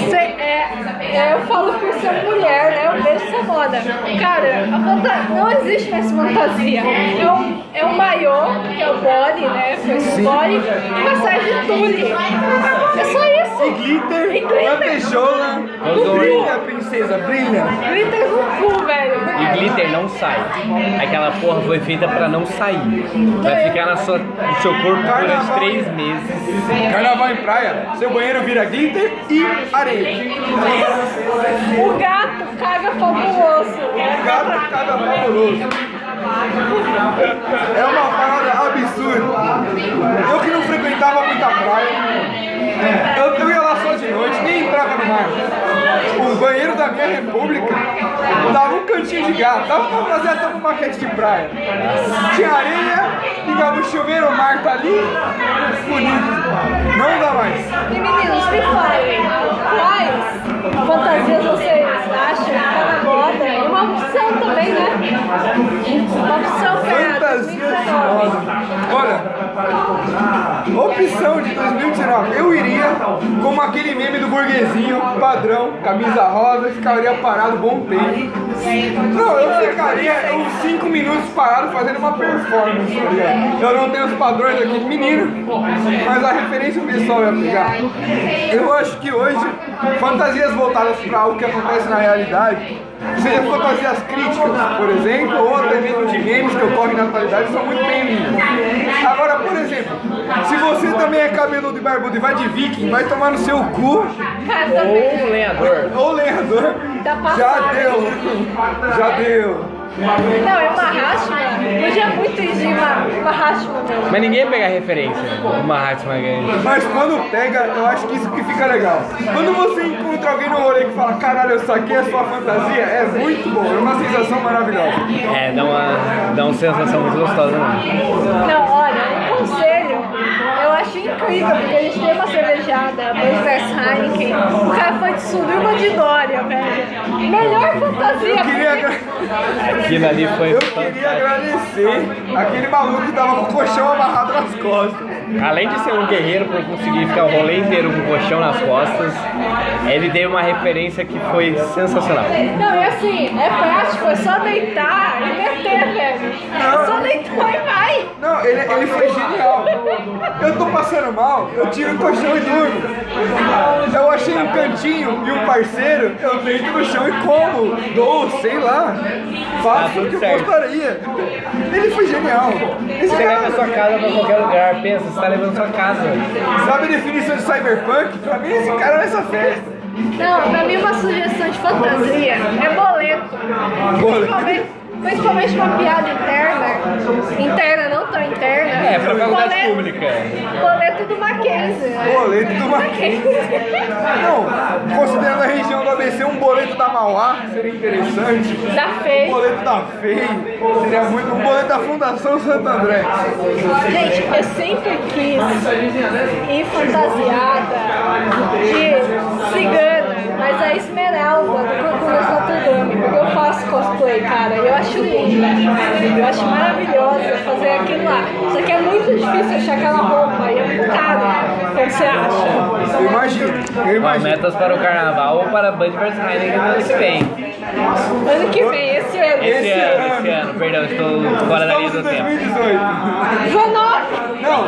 cê- é, é, eu falo por ser mulher, né? Eu vejo essa moda. Cara, a fanta- não existe mais fantasia. É um, é um maiô, que é o body, né? Foi esse body, e uma saia de tule. É só isso. E glitter, E glitter. lantejola, brilha, princesa, brilha. Glitter no cu, velho. E glitter não sai. Aquela porra foi feita pra não sair. Vai ficar na sua, no seu corpo durante três meses. Carnaval em praia, seu banheiro vira glitter e areia. O gato caga fabuloso. Gato cada fabuloso. É uma parada absurda. Eu que não frequentava muita praia, eu, eu ia lá só de noite, nem entrava no mar. O banheiro da minha república dava um cantinho de gato, dava pra fazer até uma maquete de praia. Tinha areia, ligava o chuveiro, o mar tá ali, bonito. Não dá mais. E meninos, me falem, quais fantasias vocês acham que tá moda? E uma opção também, né? Uma opção de 2019. moda. Olha, opção de 2019. Eu iria como aquele meme do burguesinho, padrão, camisa rosa, ficaria parado bom tempo. Não, eu ficaria uns 5 minutos parado fazendo uma performance, tá? Eu não tenho os padrões aqui de menino, mas a referência o pessoal ia pegar. Eu acho que hoje, fantasias voltadas para algo que acontece na realidade, seja fantasias críticas, por exemplo, ou até mesmo de games que ocorrem na atualidade, são muito bem-vindas. Agora, por exemplo, se você também é cabeludo e barbudo e vai de viking, vai tomar no seu cu. Ou lenhador. ou lenhador, Passado. já deu, já deu. Não, é uma Rashma. Hoje é muito exigir uma, uma Rashma mesmo. Mas ninguém pega referência. Uma Mahatma Gandhi. Mas quando pega, eu acho que isso que fica legal. Quando você encontra alguém no rolê que fala, caralho, eu saquei a sua fantasia, é muito bom, é uma sensação maravilhosa. É, dá uma, dá uma sensação muito gostosa, né? Não, olha, acho incrível, porque a gente tem uma cervejada, Budweiser Heineken, o cara foi de suruba de Dória, velho. Melhor fantasia. Eu queria, porque- agra- Aquilo ali foi eu queria agradecer aquele maluco que tava com o colchão amarrado nas costas. Além de ser um guerreiro por conseguir ficar o rolê inteiro com o colchão nas costas, ele teve uma referência que foi sensacional. Não, e assim, é prático, é só deitar e meter, velho. É só deitar e vai. Não, ele, ele foi genial. Eu tô passando mal, eu tiro o colchão e durmo. Eu achei um cantinho e um parceiro, eu deito no chão e como, dou, sei lá. Faço Tá o que eu gostaria. Ele foi genial. Esse Você leva a sua cara, casa pra qualquer lugar, pensa, tá levando sua casa. sabe a definição de cyberpunk? Pra mim, esse cara é nessa festa. Não, pra mim uma sugestão de fantasia é boleto. Principalmente, principalmente uma piada interna. Interna, não tão interna. É, pra faculdade Boleto- pública. Boleto do Mackenzie. né? Boleto do Mackenzie. Não, considerando a região do ABC, um boleto da Mauá seria interessante. Da Um FEI. boleto da FEI seria muito. Um boleto da Fundação Santo André. Gente, eu sempre quis ir fantasiada de cigana, mas a esmeralda do de Notre Dame, porque eu faço cosplay, cara. Eu acho lindo. Eu acho maravilhoso fazer aquilo lá. Só que é muito difícil achar aquela roupa e é muito caro. Como você acha? Eu imagino, eu imagino. metas para o carnaval ou para Bud vs Heineken no ano que vem. Ano que vem, esse ano. Esse, Esse ano, ano. esse ano, perdão, estou fora da linha do tempo. 2018. 19! Não.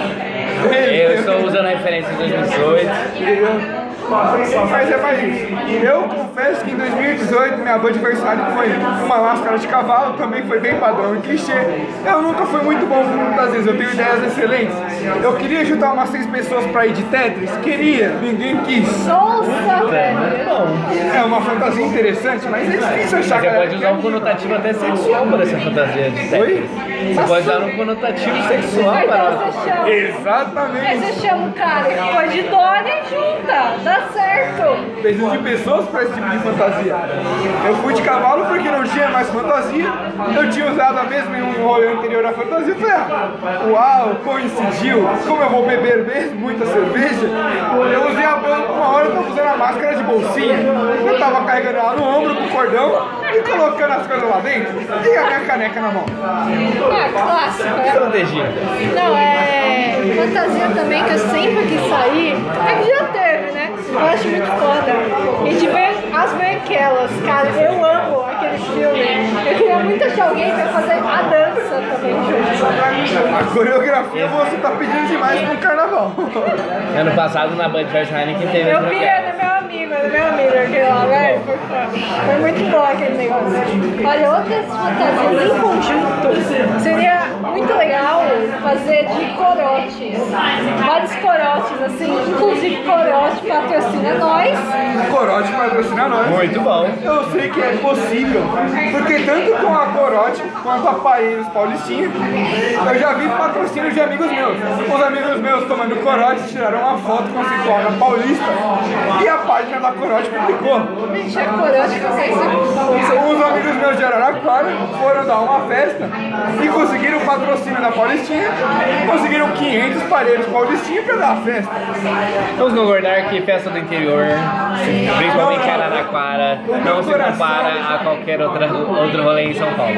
Eu estou usando a referência de 2018. Mas é mais isso. Eu confesso que em 2018 minha adversário foi uma máscara de cavalo, também foi bem padrão e clichê. Eu nunca fui muito bom muitas vezes, eu tenho ideias excelentes. Eu queria juntar umas seis pessoas pra ir de Tetris, queria, ninguém quis. Nossa, velho! É uma fantasia interessante, mas é difícil achar Você pode usar um conotativo até sexual para essa fantasia de sexo. Oi? Você pode usar um conotativo sexual para então você chama. Aí Exatamente. você chama o cara que foi de Dória e junta. Dá Tá certo. Precisa de pessoas para esse tipo de fantasia. Eu fui de cavalo porque não tinha mais fantasia. Eu tinha usado a mesma em um rolê anterior à fantasia. Falei, ah, uau, coincidiu. Como eu vou beber mesmo muita cerveja, eu usei a uma hora eu tava usando a máscara de bolsinha. Eu tava carregando ela no ombro com cordão e colocando as coisas lá dentro e a minha caneca na mão. Ah, clássico, né? Estratégia. Não, é. Fantasia também que eu sempre quis sair. É que já teve? Eu acho muito foda. E de ver as branquelas, cara, eu amo filme. Eu queria muito achar alguém pra fazer a dança também junto. A coreografia você tá pedindo demais pro carnaval. Ano passado na Band Fest Heineken teve Eu vi, era meu amigo, era meu amigo aquele lá, velho. Foi muito bom aquele negócio. Olha, outras fantasias em conjunto. Seria muito legal fazer de corotes. Vários corotes, assim, inclusive corote patrocina nós. Corote patrocina nós. Muito bom. Eu sei que é possível, porque tanto com a Corote quanto a Paeiros Paulistinha, eu já vi patrocínio de amigos meus. Os amigos meus tomando Corote tiraram uma foto conceitual na Paulista e a página da Corote publicou. Gente, a corote ser. Os amigos meus de Araraquara foram dar uma festa e conseguiram o patrocínio da Paulistinha, conseguiram 500 pareiros Paulistinha pra dar a festa. Vamos concordar que festa do interior, principalmente Araraquara, não se compara a qualquer outra, outro rolê em São Paulo.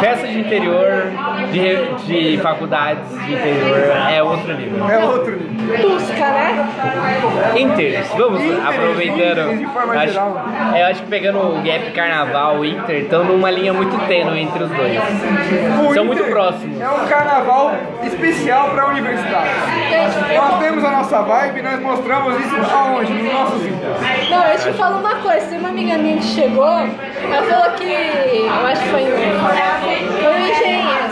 Festa de interior, de, de faculdades de interior, é outro nível. É outro nível. Tusca, né? Inters, vamos Inters, aproveitando. De forma acho, geral. eu acho que pegando o Gap Carnaval e Inter, estão numa linha muito tênue entre os dois. O São muito Inter próximos. É um carnaval especial para universidade. Gente, Nós temos a nossa vibe e nós mostramos isso aonde? Nos nossos Inter. Não, eu te falo uma coisa, tem uma amiga minha que chegou, ela falou que. Eu acho que foi no. Foi no Engenhas.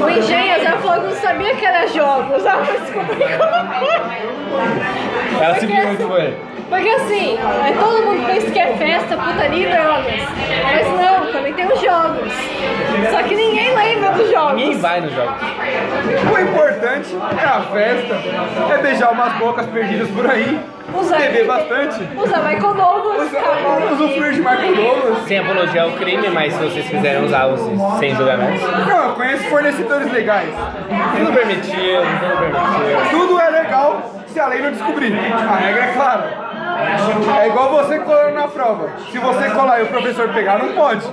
O Engenhas, ela falou que não sabia que era jogos. Ela foi descobrir como foi. Ela se Porque viu assim- muito bem. Porque assim, todo mundo pensa que é festa, putaria e drogas. Mas não, também tem os jogos. Só que ninguém lembra dos jogos. Ninguém vai nos jogos. O importante é a festa, é beijar umas bocas perdidas por aí, Usar, beber bastante, Usar Michael Douglas, usar- usufruir de Michael Douglas. Sem apologia ao crime, mas se vocês quiserem usar os sem julgamentos. Não, eu conheço fornecedores legais. Tudo permitido, tudo permitido. Tudo é legal se a lei não descobrir. A regra é clara. É igual você colando na prova. Se você colar e o professor pegar, não pode.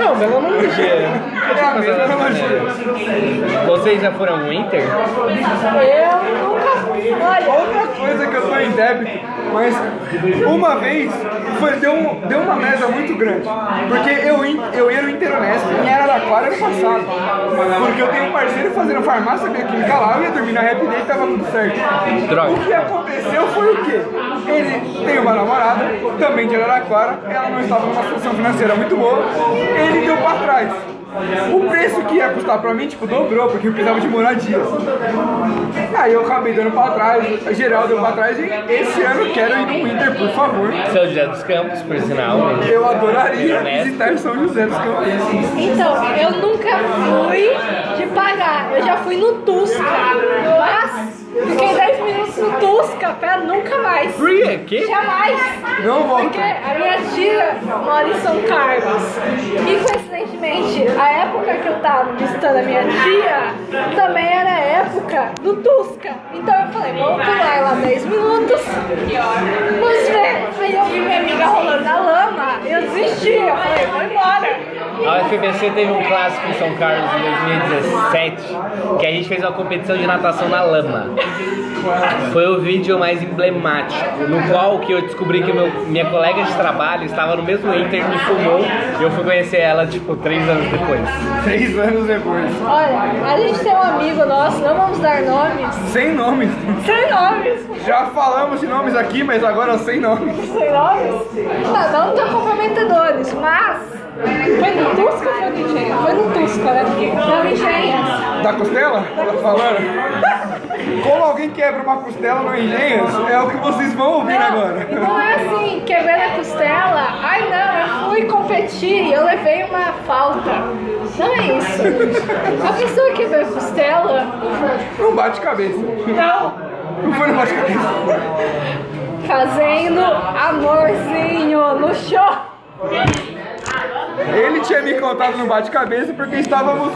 Não, pela analogia. É a mesma analogia. Vocês já foram no Inter? Eu. Olha, Outra coisa que eu tô em débito, mas uma vez foi, deu, um- deu uma mesa muito grande. Porque eu, in- eu ia no Interunesp em Araraquara ano passado. Porque eu tenho um parceiro fazendo farmácia bioquímica lá, eu ia dormir na Rap Day e tava tudo certo. Droga. O que aconteceu foi o quê? Ele tem uma namorada, também de Araraquara, ela não estava numa situação financeira muito boa, ele deu pra trás. O preço que ia custar pra mim, tipo, dobrou, porque eu precisava de moradia. Aí eu acabei dando pra trás, geral deu pra trás, e esse ano eu quero ir no Inter, por favor. São José dos Campos, por sinal. Eu adoraria visitar São José dos Campos. Então, eu nunca fui de pagar. Eu já fui no Tusca. Mas fiquei 10 minutos no Tusca pra nunca mais. Por quê? Jamais. Não volto. Porque a minha tia mora em São Carlos. E coincidentemente, a época que eu tava visitando a minha tia também era a época do Tusca. Então eu falei, vamos pular lá 10 minutos. Vamos ver. Aí eu vi minha amiga rolando na lama. Eu desisti. Eu falei, vou embora. A UFBC teve um clássico em São Carlos em 2017 que a gente fez uma competição de natação na lama. Foi o vídeo mais emblemático, no qual que eu descobri que meu, minha colega de trabalho estava no mesmo Inter, me e eu fui conhecer ela tipo três anos depois. Três anos depois. Olha, a gente tem um amigo nosso, não vamos dar nomes. Sem nomes. Sem nomes. Já falamos de nomes aqui, mas agora sem nomes. Sem nomes? Não, não tão comprometedores, mas. Foi no Tusca ou foi no Engenho? Foi no Tusca, né? Não, Engenhas. Da costela? Tá falando? Como alguém quebra uma costela no Engenhos, é o que vocês vão ouvir agora. Não, não é assim, quebrando a costela. Ai não, eu fui competir e eu levei uma falta. Não é isso. A pessoa quebrou a costela, Não bate cabeça. não. Não foi no bate-cabeça. Fazendo amorzinho no show. Ele tinha me contado no bate-cabeça porque estávamos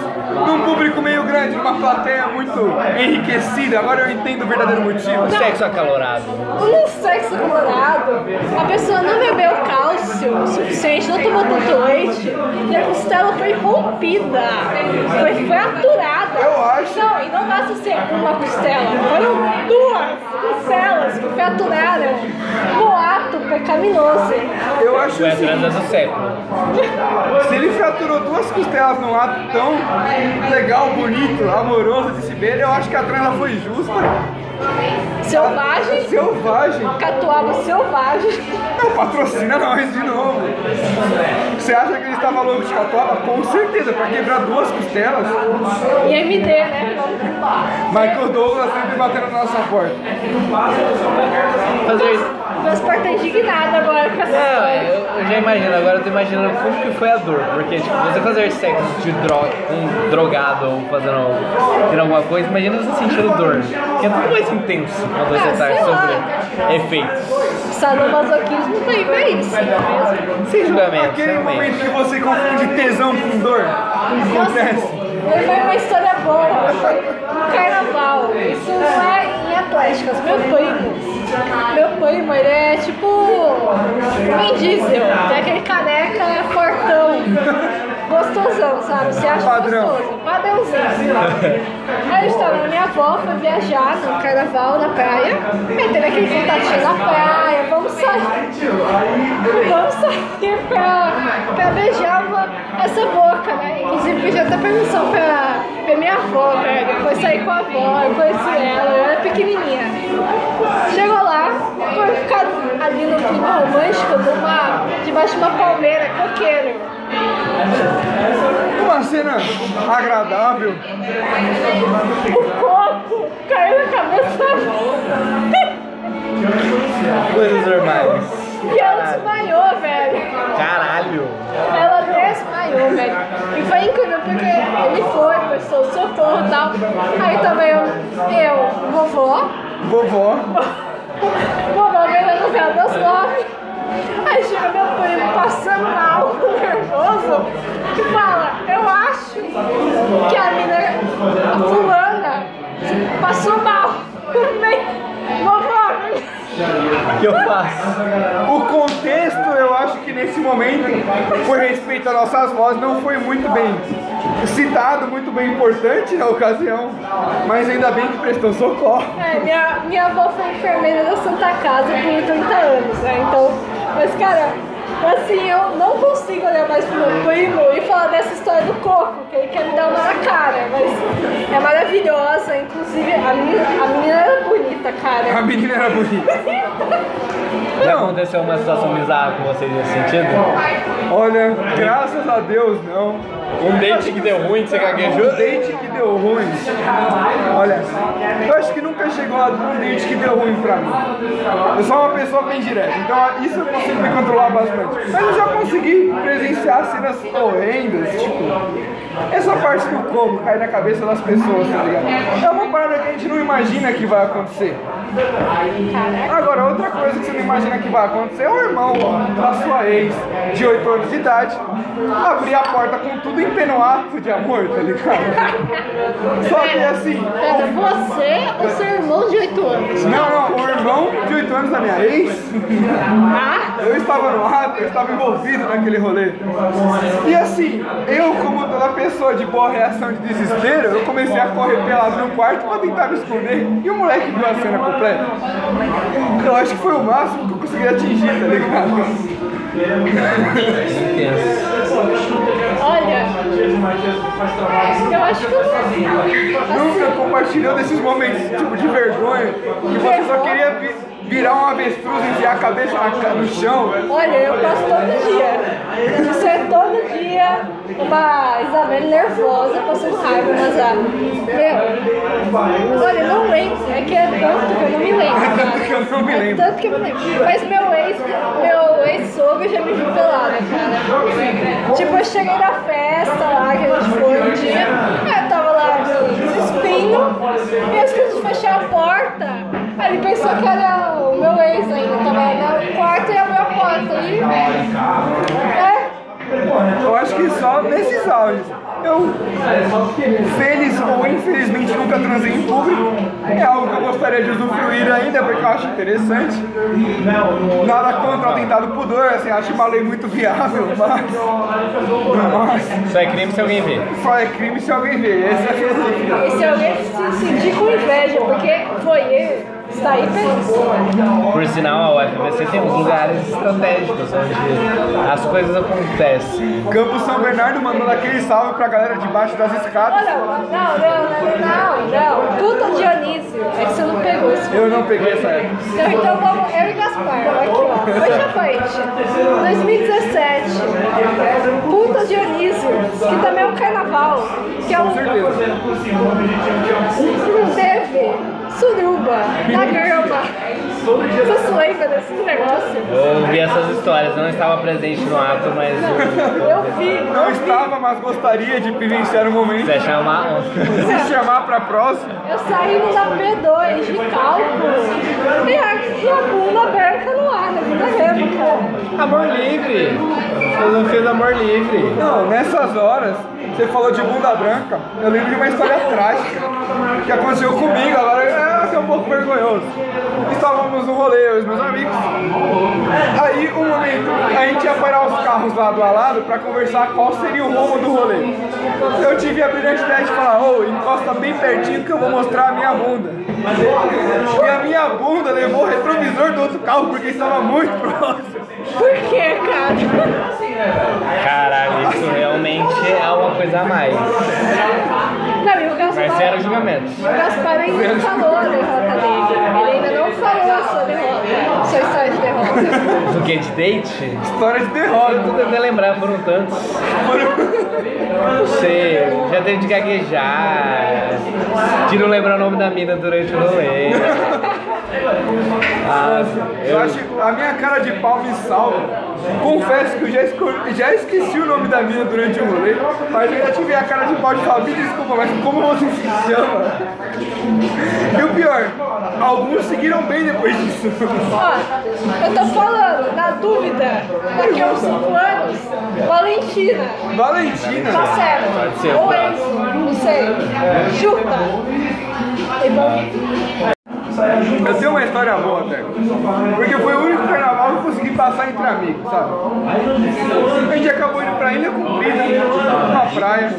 num público meio grande, numa plateia muito enriquecida. Agora eu entendo o verdadeiro motivo. Sexo acalorado. Um sexo colorado, a pessoa não bebeu cálcio o suficiente, não tomou tanto leite, e a costela foi rompida, foi fraturada. Eu acho. Não, e não basta ser uma costela, foram duas costelas que fraturaram pecaminoso. Eu acho Foi a assim, transa do século. se ele fraturou duas costelas num ato tão legal, bonito, amoroso de se ver, eu acho que a transa foi justa. Selvagem, Selvagem. catuaba selvagem. Não, patrocina nós de novo. Você acha que ele estava louco de catuaba? Com certeza, para quebrar duas costelas. E MD, né? Michael Douglas sempre batendo na nossa porta. Fazer isso. Meus estão indignado agora com essa Não, história. eu, eu já imagino, agora eu tô imaginando como que foi a dor. Porque, tipo, você fazer sexo de dro com um drogado ou fazendo, fazendo alguma coisa, imagina você sentindo dor. Que é tudo mais intenso quando você Ah, tá sei lá. sobre efeitos. Sadomasoquismo tá aí pra isso, não é mesmo? Sem julgamento, Aquele realmente. momento que você confunde tesão com dor. Acontece. Foi uma história boa. Carnaval. Isso não é em Atléticas. Meu primo. Meu primo, ele é tipo. Vin Diesel. Tem aquele careca fortão. Gostosão, sabe? Você acha Padrão. gostoso. Padrãozinho. Aí eu estava na minha avó, foi viajar no carnaval na praia. Aí teve aquele contatinho na praia. Vamos sair. Vamos sair pra, pra beijar uma, essa boca, né? Inclusive pedi até permissão pra, pra minha avó, velho. Foi sair com a avó, eu conheci ela, eu era pequenininha. Chegou lá, foi ficar ali no clima romântico, numa, debaixo de uma palmeira, coqueiro. Uma cena agradável. O coco caiu na cabeça Coisas normais. e ela desmaiou, velho. Caralho. Ela desmaiou, velho. E foi incrível porque ele foi, prestou socorro e tal. Aí também eu, eu vovó, Vovó. vovó vendo a novela das nove. Aí chega meu primo passando mal, nervoso, e fala, eu acho que a mina, a fulana, passou mal. O que eu faço? O contexto, eu acho que nesse momento, por respeito às nossas vozes, não foi muito bem citado, muito bem importante na ocasião. Mas ainda bem que prestou socorro. É, minha, minha avó foi enfermeira da Santa Casa por 30 anos, né? Então, mas cara, assim, eu não consigo olhar mais pro meu primo e falar dessa história do coco, que ele quer me dar uma na cara, mas é maravilhosa, inclusive a menina, a menina era bonita, A cara. menina era bonita. Já Não, aconteceu uma situação bizarra com vocês nesse sentido? olha, graças a Deus não. Um date que deu ruim, que você gaguejou? Um date que deu ruim. Olha, eu acho que nunca chegou a um date que deu ruim pra mim. Eu sou uma pessoa bem direta, então isso eu consigo me controlar bastante. Mas eu já consegui presenciar cenas tipo. Essa parte do como cai na cabeça das pessoas, tá ligado? É uma parada que a gente não imagina que vai acontecer. Agora, outra coisa que você não imagina que vai acontecer é o irmão da sua ex, de 8 anos de idade, abrir a porta com tudo em pleno ato de amor, tá ligado? Só que assim, Pera, você ou seu irmão de 8 anos? não, não, o irmão de 8 anos da minha ex, Ah, eu estava no ato, eu estava envolvido naquele rolê. E assim, eu como toda pessoa de boa reação de desespero, eu comecei a correr pelado no quarto pra tentar me esconder. E o moleque viu a cena completa. Eu acho que foi o máximo que eu consegui atingir, tá ligado? Olha, eu acho que eu. Nunca compartilhou desses momentos tipo de vergonha, que você só queria vi- virar um avestruz e enfiar a cabeça na no chão. Olha, eu passo todo dia. Isso é todo dia uma Isabelle nervosa, passando raiva, mas ah, meu, olha, eu não lembro, é que é tanto que eu não me lembro. Tanto que eu não me É lembro. tanto que eu não lembro. Mas meu ex, meu ex-sogro já me viu pelada, cara. Tipo, eu cheguei na festa lá que a gente foi um dia, eu tava lá no espinho, e antes de fechar a porta, Aí ele pensou que era o meu ex ainda, tava no quarto e abriu a porta. E... É, Eu acho que só nesses áudios. Eu, feliz ou infelizmente, nunca transei em público. É algo que eu gostaria de usufruir ainda, porque eu acho interessante. Nada contra o atentado pudor, assim, acho uma lei muito viável, mas. Mas Só é crime se alguém vê. só é crime se alguém ver. Essa é a filosofia. e se alguém se sentir com inveja, porque foi ele, está aí feliz. Por sinal, a UFBC tem uns lugares estratégicos onde as coisas acontecem. Campo São Bernardo mandando aquele salve pra galera debaixo das escadas. Olha, não, não, não, não, não. Puta Dionísio. É que você não pegou esse Eu não peguei essa época. Então, então vamos, eu e Gaspar, aqui ó. Hoje à frente. 2017. Puta Dionísio, que também é um carnaval. Que é um. Com certeza. Suruba na grama. Você se lembra desse negócio? Eu vi essas histórias, não estava presente no ato, mas eu, Eu vi, Não estava, mas gostaria de vivenciar o momento. você chamar. Se chamar pra próxima. eu saí da P2 de cálculo e a bunda aberta no Amor livre! Filosofia do amor livre. Não, nessas horas, você falou de bunda branca, eu lembro de uma história trágica que aconteceu comigo, agora é até um pouco vergonhoso. Estávamos no rolê, eu e meus amigos. Aí, um momento, a gente ia parar os carros lado a lado para conversar qual seria o rumo do rolê. Eu tive a brilhante ideia de falar, ô, encosta bem pertinho que eu vou mostrar a minha bunda. E a minha bunda levou o retrovisor do outro carro porque estava muito próximo. Por que, cara? Caralho, isso realmente é uma coisa a mais. Não, e o Mas Gaspar. era julgamento. O Gaspar ainda não falou a derrota dele. Ele ainda não falou a sua derrota. Sua história de derrota. Do que de date? História de Eu derrota. tô tentando lembrar, foram tantos. Não sei, já teve de gaguejar, de não lembrar o nome da mina durante o rolê. Ah, Eu eu, acho a minha cara de pau me salva. Confesso que eu já, esco- já esqueci o nome da mina durante o rolê, mas eu já tive a cara de pau de falar, me desculpa, mas como você se chama? E o pior, alguns seguiram bem depois disso. Ó, eu tô falando, na dúvida, daqui a uns 5 anos, Valentina. Valentina. Tá certo. Ou Enzo, não sei. Chuta. Eu tenho uma história boa até. Porque foi o único carnaval que eu consegui passar entre amigos, sabe? A gente acabou indo pra Ilha Comprida, numa praia,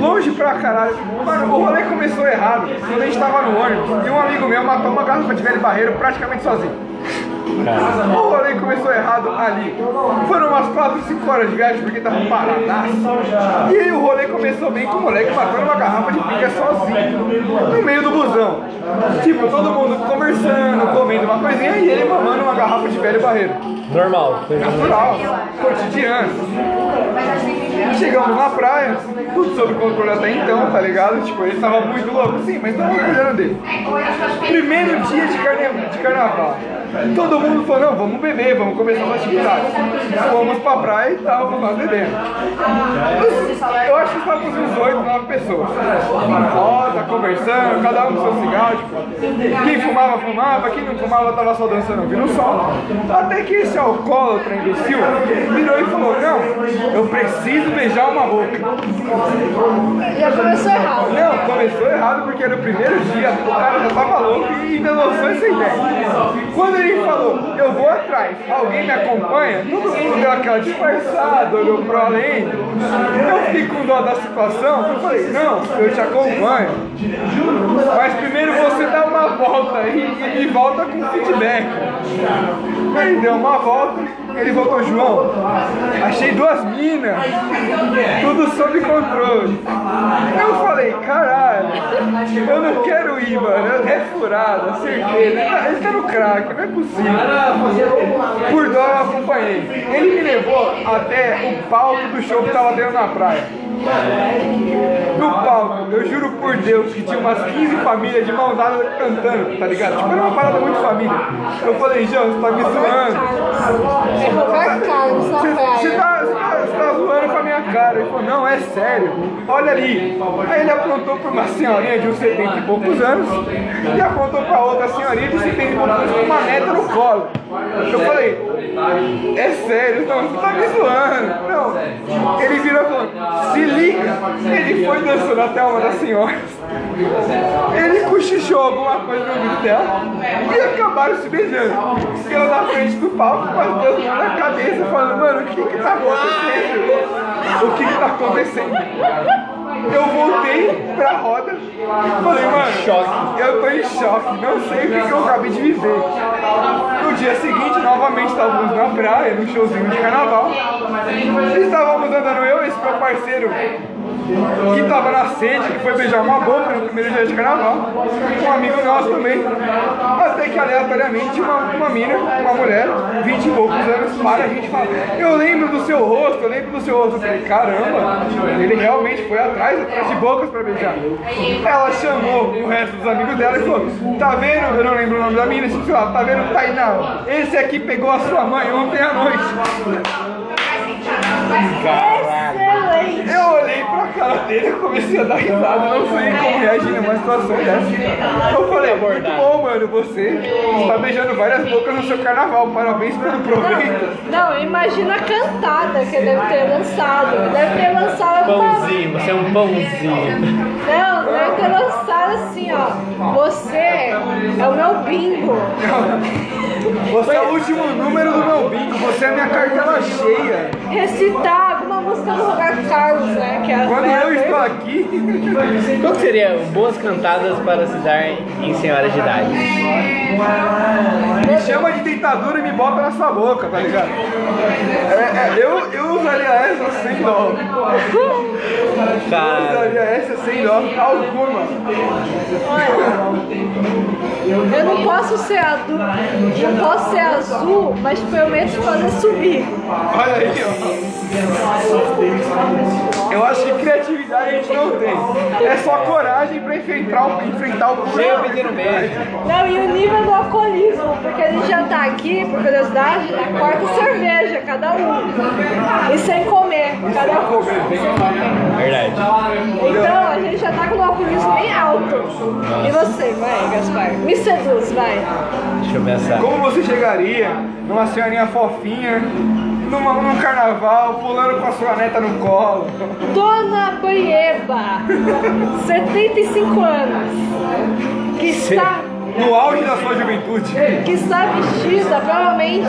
longe pra caralho. Mano, o rolê começou errado quando a gente tava no ônibus e um amigo meu matou uma garrafa de velho barreiro praticamente sozinho. O rolê começou errado ali. Foram umas 4, 5 horas de viagem porque tava paradaço. E aí o rolê começou bem com o moleque matando uma garrafa de pinga sozinho. No meio do busão. Tipo, todo mundo conversando, comendo uma coisinha e ele mamando uma garrafa de velho barreiro. normal. Natural, cotidiano. Chegamos na praia, tudo sob controle até então, tá ligado? Tipo, ele tava muito louco, sim, mas tava cuidando dele. Primeiro dia de, carne... de carnaval. Todo mundo falou, não, vamos beber, vamos começar as atividades. Fomos pra praia e estávamos lá bebendo. Eu acho que estávamos uns 8, 9 pessoas. Uma roda, conversando, cada um com seu cigarro. Tipo, quem fumava, fumava, quem não fumava tava só dançando ouvindo o som. Até que esse alcoólatra imbecil virou e falou, não, eu preciso beijar uma boca. Já começou errado. Não, começou errado porque era o primeiro dia, o cara já tava louco e ainda lançou essa ideia. Quando ele falou, eu vou atrás, alguém me acompanha, todo mundo deu aquela disfarçada, olhou pro além. Eu fiquei com dó da situação, eu falei, não, eu te acompanho. Mas primeiro você dá uma volta aí e me volta com feedback. Ele deu uma volta, ele voltou, João, achei duas minas, tudo sob controle. Eu falei, caralho, eu não quero ir, mano, é furada, certeza, ele tá no crack, não é possível. Por dó eu acompanhei. Ele me levou até o palco do show que tava tendo na praia. No palco, eu juro por Deus que tinha umas 15 famílias de mão dada cantando, tá ligado? Tipo, era uma parada muito família. Eu falei, João, você tá me zoando. É Roberto Carlos na Você tá, tá, zoando com a minha cara. Eu falou, não, é sério, olha ali. Aí ele apontou para uma senhorinha de uns 70 e poucos anos e apontou para outra senhorinha de 70 e poucos anos com uma neta no colo. Eu falei, é sério, não, você tá me zoando. Não. Ele virou e falou, se liga. Ele foi dançando até uma das senhoras. Ele cochichou alguma coisa no ouvido dela e acabaram se beijando. Eu na frente do palco com na cabeça, falando, mano, o que que tá acontecendo? O que que tá acontecendo? Eu voltei pra roda falei, mano, Choque. eu tô em choque, não sei o que, que eu acabei de viver. No dia seguinte, novamente estávamos na praia, num showzinho de carnaval. Estávamos andando eu e esse meu parceiro que tava na sede, que foi beijar uma boca no primeiro dia de carnaval, um amigo nosso também. Até que aleatoriamente uma, uma mina, uma mulher, 20 e poucos anos, para a gente e fala, eu lembro do seu rosto, eu lembro do seu rosto. Eu falei, caramba, ele realmente foi atrás, atrás de bocas pra beijar. Ela chamou o resto dos amigos dela e falou, tá vendo, eu não lembro o nome da mina, sei lá, tá vendo, Tainá, esse aqui pegou a sua mãe ontem à noite. Excelente! Eu olhei pra cara dele e comecei a dar risada, não sei como reagir numa situação dessa. Eu falei, muito bom, mano, você está beijando várias bocas no seu carnaval, parabéns pelo proveito. Não, imagina a cantada que deve ter lançado. Deve ter lançado. Pãozinho, você é um pãozinho. Não, deve ter lançado assim, ó. Você é o meu bingo. Você é o último número do meu bingo, você é a minha cartela cheia. Recitar alguma música do Roberto Carlos, né? Que é a Quando eu estou aqui, Qual seria boas cantadas para se dar em senhoras de idade? me chama de tentadura e me bota na sua boca, tá ligado? É, é, eu, eu usaria essa sem dó. Eu Cara, usaria essa sem dó alguma. Eu não posso ser adulto, não posso ser azul, mas prometo fazer subir. Olha aí, ó. Eu acho que criatividade a gente não tem. É só coragem pra enfrentar o, enfrentar o beijo. Não, e o nível do alcoolismo, porque a gente já tá aqui, por curiosidade, na quarta cerveja, cada um. E sem comer, cada um. Verdade. Então a gente já tá com o alcoolismo bem alto. E você, vai, Gaspar? Me seduz, vai. Deixa eu pensar. Como você chegaria numa senhorinha fofinha, numa, num carnaval, pulando com a sua neta no colo? Dona Boieba, 75 anos, que está, No auge da sua juventude. que está vestida provavelmente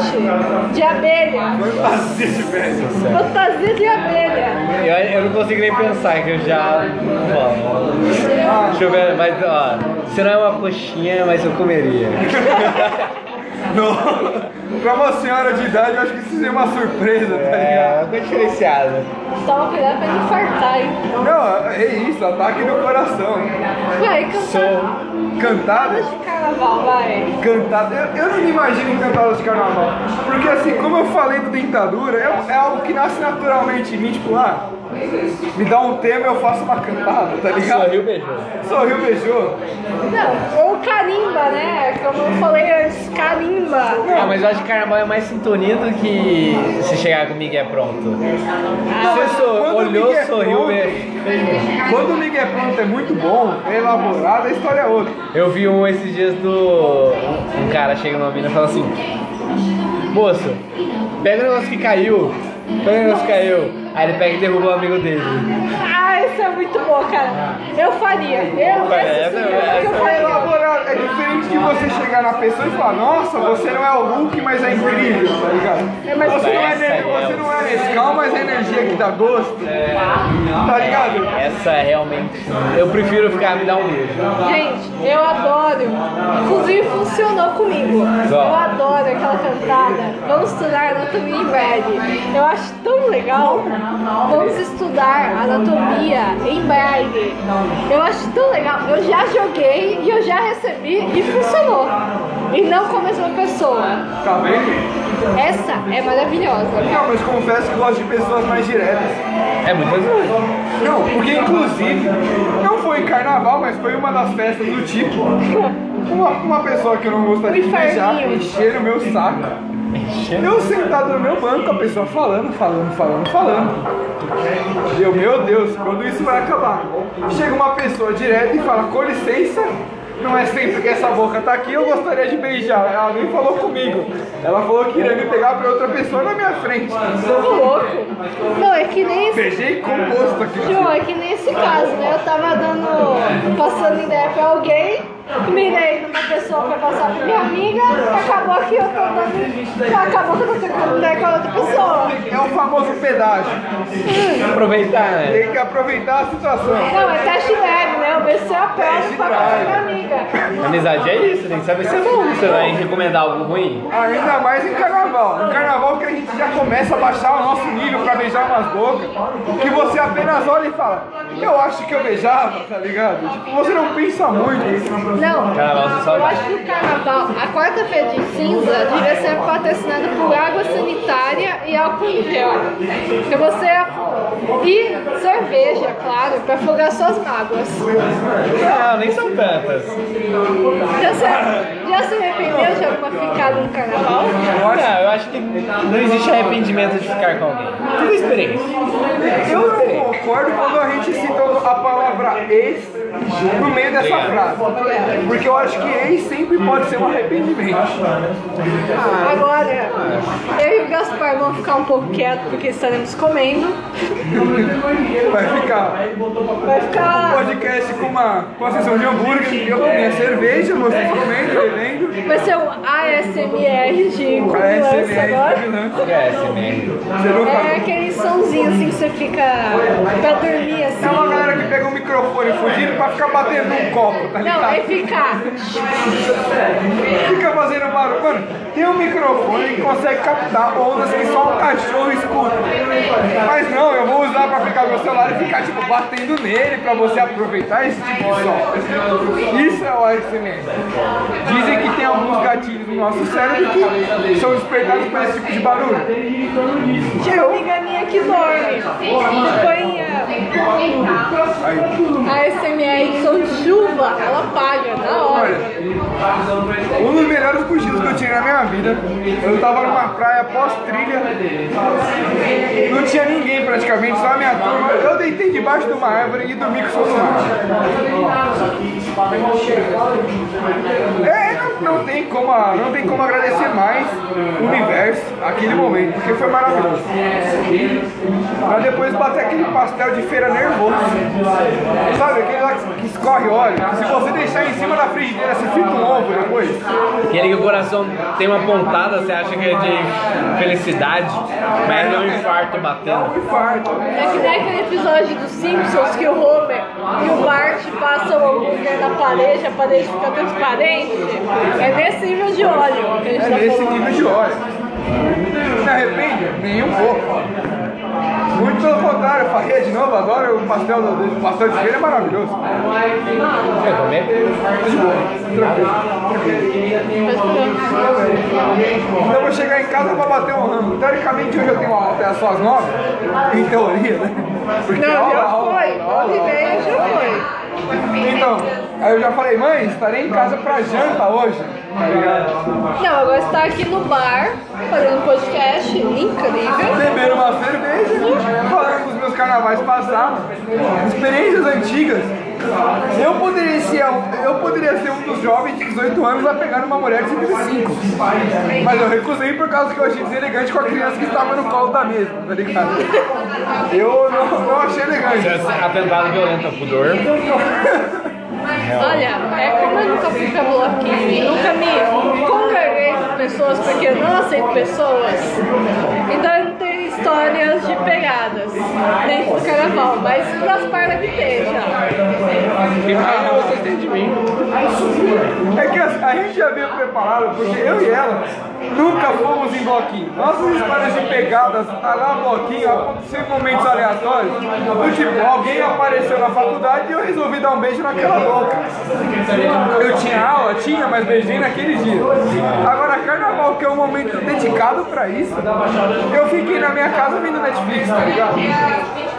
de abelha, Fantasia de velho. fantasia de abelha. Eu, eu não consigo nem pensar que eu já. Bom, deixa eu ver, mas ó, você não é uma coxinha, mas eu comeria. Não. Pra uma senhora de idade, eu acho que isso seria uma surpresa, tá ligado? É, uma diferenciada. Toma cuidado pra não infartar, hein? Não, é isso, ataque no coração. Vai, cantar. Sou. Cantadas? de carnaval, vai. Cantada. Eu, eu não me imagino em cantadas de carnaval. Porque assim, como eu falei do dentadura, é, é algo que nasce naturalmente em mim, tipo, ah, me dá um tema eu faço uma cantada, tá ligado? Sorriu, beijou. Sorriu, beijou. Não, ou carimba, né? Como eu falei antes, carimba. Ah, mas eu acho que carnaval é mais sintonia do que se chegar comigo é pronto. Você o olhou, Miguel é sorriu, pronto. beijou. Quando o ligue é pronto é muito bom, é elaborado, a história é outra. Eu vi um esses dias do. Um cara chega numa mina e fala assim: Moço, pega o negócio que caiu. Pega o negócio que caiu. Aí ele pega e derruba o amigo dele. Ah, isso é muito bom, cara. Eu faria. Eu, essa- eu É faria. é diferente de você chegar na pessoa e falar, nossa, você não é o Hulk, mas é incrível, tá ligado? É, mas você, não é, essa ne- é você não é Nescau, mas é energia que dá gosto. Tá ligado? Essa é realmente. Eu prefiro ficar me dar um beijo. Gente, eu adoro. Inclusive funcionou comigo. Eu adoro aquela cantada. Vamos estudar anatomia em braille. Eu acho tão legal. Vamos estudar anatomia em braille. Eu acho tão legal. Eu já joguei e eu já recebi e funcionou. E não com a mesma pessoa. Tá vendo? Essa é maravilhosa. Não, mas confesso que gosto de pessoas mais diretas. É muitas vezes. Não, porque inclusive, não foi em carnaval, mas foi uma das festas do tipo. Uma, uma pessoa que eu não gostaria de beijar, encher o meu saco. Eu sentado no meu banco, a pessoa falando, falando, falando, falando. Eu, meu Deus, quando isso vai acabar? Chega uma pessoa direto e fala, com licença, não é sempre que essa boca tá aqui, eu gostaria de beijar. Ela nem falou comigo. Ela falou que iria me pegar pra outra pessoa na minha frente. Tô louco. Não, é que nem esse. Beijei com gosto aqui. João, é que nesse caso, né? Eu tava dando. passando ideia pra alguém, mirei numa pessoa pra passar pra minha amiga, e acabou que eu tô dando. Acabou que eu tô trocando com a outra pessoa. É o famoso pedágio. Aproveitar, né? Tem que aproveitar a situação. Não, é test drive, pra pra minha amiga. Amizade é isso, tem que saber se é bom. Você vai recomendar algo ruim? Ainda mais em carnaval. Em carnaval que a gente já começa a baixar o nosso nível pra beijar umas bocas. Que você apenas olha e fala, eu acho que eu beijava, tá ligado? Tipo, você não pensa muito. Não, Carnaval, você só eu acho que o carnaval, a quarta-feira de cinza, devia ser patrocinada por água sanitária e álcool em gel. Porque você. E cerveja, claro, pra afogar suas mágoas. Não, nem são tantas. Já se, já se arrependeu de alguma ficada no carnaval? Não, eu acho que não existe arrependimento de ficar com alguém. Tudo experiência. Eu não concordo quando a gente cita a palavra ex no meio dessa frase. Porque eu acho que ex sempre pode ser um arrependimento. Agora, eu e o Gaspar vamos ficar um pouco quietos porque estaremos comendo. Vai ficar Vai um ficar. podcast com uma, com a sessão de hambúrguer, eu com minha cerveja, vocês comendo, bebendo. Vai ser o ASMR de A comilança SMR agora. O é É aquele somzinho assim que você fica pra dormir assim. É uma galera que pega um microfone fugindo pra ficar batendo num copo, tá Não, é ligado? ficar. Fica fazendo barulho. Mano, tem um microfone que consegue captar ondas que só um cachorro escuta. Mas não, eu vou usar pra pegar meu celular e ficar tipo batendo nele pra você aproveitar esse tipo de som. Isso é o ASMR. Dizem que tem alguns gatilhos no nosso cérebro que são despertados por esse tipo de barulho. Tinha uma amiga minha que dorme. Você põe a, a De som de chuva, ela apaga na hora. Olha, um dos melhores cochilos que eu tive na minha vida, eu tava numa praia pós-trilha, não tinha ninguém praticamente, só a minha turma. Eu deitei debaixo de uma árvore e dormi com o do mar. É, não, não tem como, não tem como agradecer mais o universo, aquele momento, porque foi maravilhoso. Pra depois bater aquele pastel de feira nervoso. Sabe, aquele lá que escorre óleo, que se você deixar em cima da frigideira, você frita um ovo depois. Aquele que o coração tem uma pontada, você acha que é de felicidade, mas é um infarto batendo. Infarto. É que nem aquele episódio dos Simpsons que o Homer e o Bart passam o hambúrguer na parede, a parede fica transparente. É nesse nível de óleo que a gente É tá nesse falando. nível de óleo. Se arrepende? Nem um pouco. Muito pelo contrário, eu faria de novo, adoro o pastel, do, o pastel de feira, é maravilhoso. Quer comer? De boa, tranquilo. Então eu vou chegar em casa pra bater um ramo. Teoricamente hoje eu tenho aula até as suas nove, em teoria, né? Porque Não, já foi. Nove e meia já foi. Então, aí eu já falei, mãe, estarei em casa pra janta hoje, tá ligado? Não, agora está aqui no bar, fazendo podcast incrível. beber uma cerveja, falando dos meus carnavais passados, experiências antigas. Eu poderia, ser, eu poderia ser um dos jovens de 18 anos a pegar uma mulher de 55. Mas eu recusei por causa que eu achei deselegante com a criança que estava no colo da mesa, tá ligado? Eu não, não achei elegante. Atentado violento ao pudor. Olha, é como eu nunca fui pra bloquinho e nunca me congreguei com pessoas porque eu não aceito pessoas, então histórias de pegadas dentro do carnaval, mas o Gaspar deve ter já. Que raiva vocês têm de mim? É que a, a gente já veio preparado, porque eu e ela nunca fomos em bloquinho. Nossas histórias de pegadas tá lá bloquinho aconteceram em momentos aleatórios. Do tipo, alguém apareceu na faculdade e eu resolvi dar um beijo naquela boca. Eu tinha aula, tinha, mas beijei naquele dia. Agora, carnaval, que é um momento dedicado pra isso, eu fiquei na minha casa vendo Netflix, tá ligado?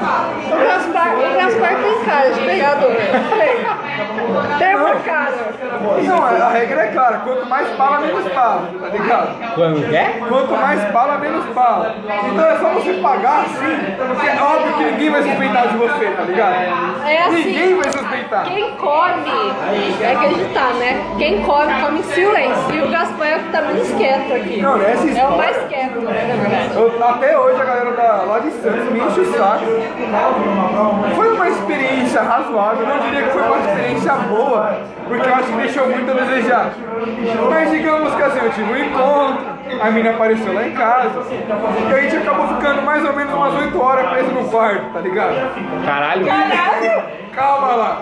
O Gaspar, o Gaspar tem cara de pegador. Tem. Tem uma cara. Não, a regra é clara, quanto mais bala, menos bala, tá ligado? Quando quer? Quanto mais bala, menos bala. Então é só você pagar assim, porque é óbvio que ninguém vai suspeitar de você, tá ligado? É assim. Ninguém vai suspeitar. Quem come, é acreditar, né? Quem come, come em silêncio. E o Gaspar é o que tá menos quieto aqui. Não, nessa É o mais quieto, né, na verdade. Eu- até hoje a galera da, lá de Santos me enche o saco. Foi uma experiência razoável, eu não diria que foi uma experiência boa, porque eu acho que deixou muito a desejar. Mas digamos que assim, eu tive um encontro, a mina apareceu lá em casa, e a gente acabou ficando mais ou menos umas 8 horas preso no quarto, tá ligado? Caralho. Caralho! Calma lá.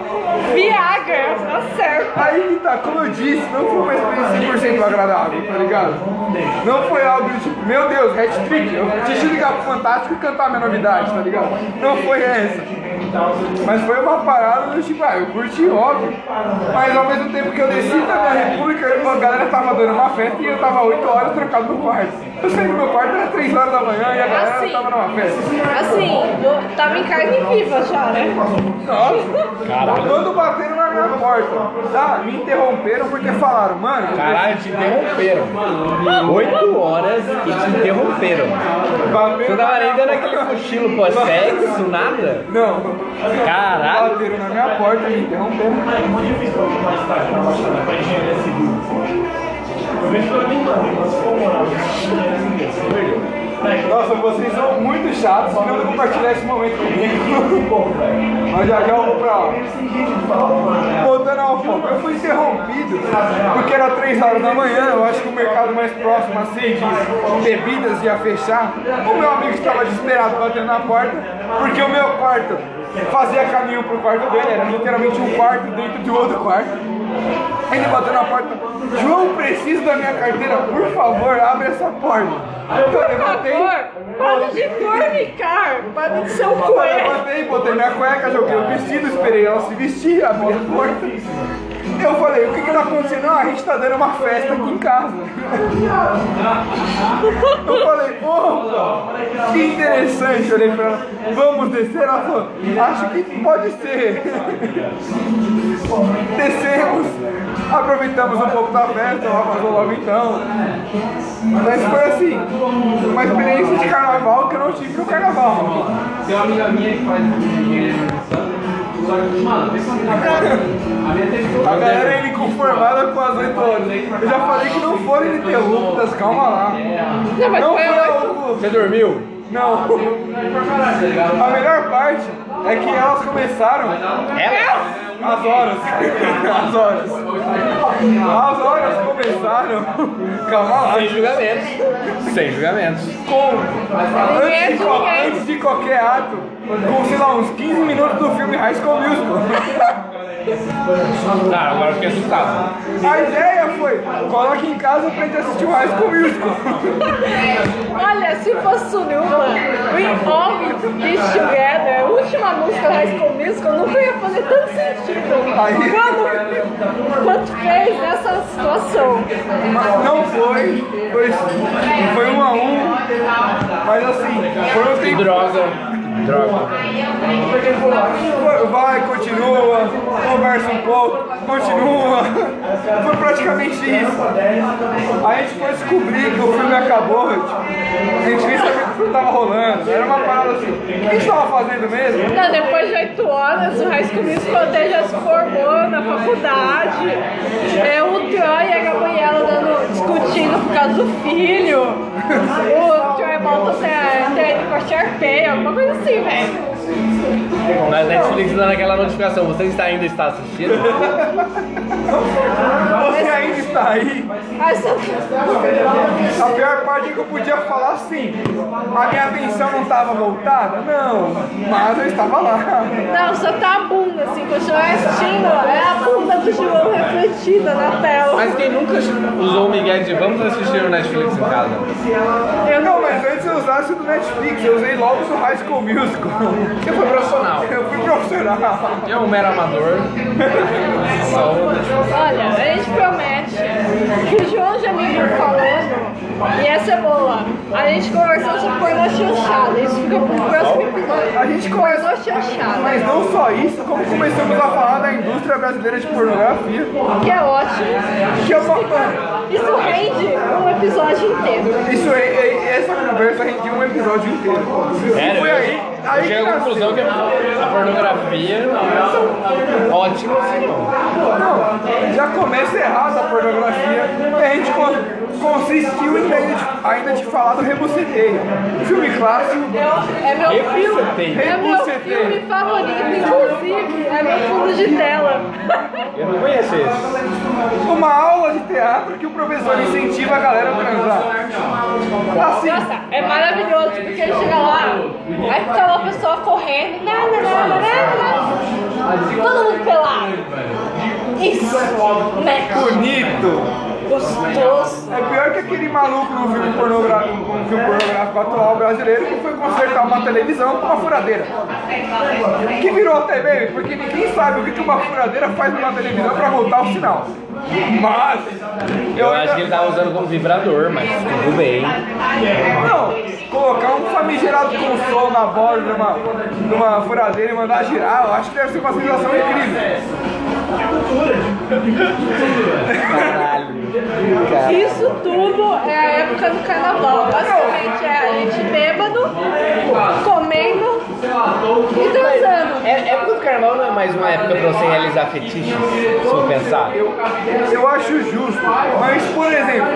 Viagra, tá certo. Aí tá, como eu disse, não foi uma experiência 100% agradável, tá ligado? Não foi algo do tipo, meu Deus, hat-trick, eu deixa eu ligar pro Fantástico e cantar minha novidade, tá ligado? Não foi essa. Mas foi uma parada do tipo, ah, eu curti, óbvio. Mas ao mesmo tempo que eu desci da minha república, a galera tava dando uma festa e eu tava 8 horas trancado no quarto. Eu saí do meu quarto, era 3 horas da manhã e a galera Assim. tava numa festa. Assim, eu tava em carne viva já, né? Nossa, Caralho. quando bateram na minha porta, tá? Me interromperam porque falaram, mano, Caralho, te interromperam. Oito horas e te interromperam. Você na tava nem dando aquele cochilo pós-sexo, nada? Não, Caralho. bateram na minha porta, me interromperam. Nossa, vocês são muito chatos, não compartilhar esse momento comigo. Mas já já eu vou pra lá. Voltando ao foco, eu fui interrompido porque era 3 horas da manhã, eu acho que o mercado mais próximo assim de bebidas ia fechar. O meu amigo estava desesperado batendo na porta, porque o meu quarto fazia caminho pro quarto dele, era literalmente um quarto dentro de outro quarto. Ele bateu na porta, João, preciso da minha carteira, por favor, abre essa porta. Então eu Por levantei, favor, para de fornicar, para de ser um eu coelho. levantei, botei minha cueca, joguei o vestido, esperei ela se vestir, abri a porta. Eu falei, o que que tá acontecendo? Ah, a gente tá dando uma festa aqui em casa. Eu falei, opa, que interessante. Eu olhei pra ela, vamos descer? Ela falou, acho que pode ser. Descemos, aproveitamos um pouco da festa, ela vazou logo então. Mas foi assim, uma experiência de carnaval que eu não tive no carnaval. Tem uma amiga minha que faz engenharia de produção. Só que, mano, a minha teve A galera é inconformada com as 8 horas. Eu já falei que não foram ininterruptas, calma lá. Não, mas Não foi algo. Você dormiu? Não. tá A melhor parte é que elas começaram Ela? as horas. As horas. As horas começaram. Calma lá. Sem julgamentos. Sem julgamentos. Com. É Antes de, ninguém. antes de qualquer ato, com sei lá, uns 15 minutos do filme High School Musical. Tá, agora eu fiquei assustado. A ideia foi, coloque em casa pra gente assistir o High School Musical. Olha, se fosse o Newman, We All Be Together, a última música da High School Musical, nunca ia fazer tanto sentido Aí- quando, quanto fez nessa situação. Mas não foi, foi, foi um a um, mas assim, foi um tempo. Droga. Droga. Vai, continua, conversa um pouco, continua. Foi praticamente isso. A gente foi descobrir que o filme acabou, tipo, a gente nem sabia que o filme tava rolando. Era uma parada assim. O que a gente tava fazendo mesmo? Não, depois de oito horas, o High School até já se formou na faculdade. É, o Troy e a Gabriela dando, discutindo por causa do filho. O Troy volta até ele com a Sharpay, alguma coisa assim, velho. Na Netflix dando aquela notificação, você está ainda está assistindo? Você ainda está aí. A pior parte é que eu podia falar assim. A minha atenção não estava voltada? Não, mas eu estava lá. Não, só tá bunda, assim, continuar assistindo, é a bunda do João refletida na tela. Mas quem nunca usou o Miguel de vamos assistir o Netflix em casa? Eu Não, mas antes eu usasse do Netflix, eu usei logo do High School Musical. Você foi profissional. Eu fui profissional. Eu é um mero amador. Olha, a gente promete que o João já me viu falando, e essa é boa. A gente conversou sobre pornô chanchada, isso fica pro próximo episódio. A gente. Pornô chanchado. Mas não só isso, como começamos a falar da indústria brasileira de pornografia, Que é ótimo. que é uma. Isso rende um episódio inteiro. Isso é, é- essa conversa rendia um episódio inteiro. Sério? Foi aí, eu aí cheguei que à conclusão que a pornografia é ótima assim, mano. Não, já começa errado a pornografia. E a gente con- consistiu em ainda de, ainda de falar do Rebuceteio. Filme clássico. Eu, é meu filme. É meu Rebuceteio. filme favorito, inclusive. É meu fundo de tela. Eu não conheço esse. Uma aula de teatro que o professor incentiva a galera a transar. Assim, Nossa, é maravilhoso, porque ele chega lá, aí fica uma pessoa correndo, nada, nada, nada, todo mundo pelado. Isso, né? bonito. Gostoso. É pior que aquele maluco no filme pornográfico, no filme pornográfico atual brasileiro que foi consertar uma televisão com uma furadeira. Que virou até meme, porque ninguém sabe o que uma furadeira faz numa televisão pra voltar o sinal. Mas Eu ainda- acho que ele tava usando como vibrador, mas tudo bem. Não, colocar um famigerado console na borda numa, numa furadeira e mandar girar, eu acho que deve ser uma sensação incrível. Caralho. Isso tudo é a época do carnaval. Basicamente é a gente bêbado, comendo e transando. É, época do carnaval não é mais uma época pra você realizar fetiches, se eu pensar. Eu acho justo, mas por exemplo,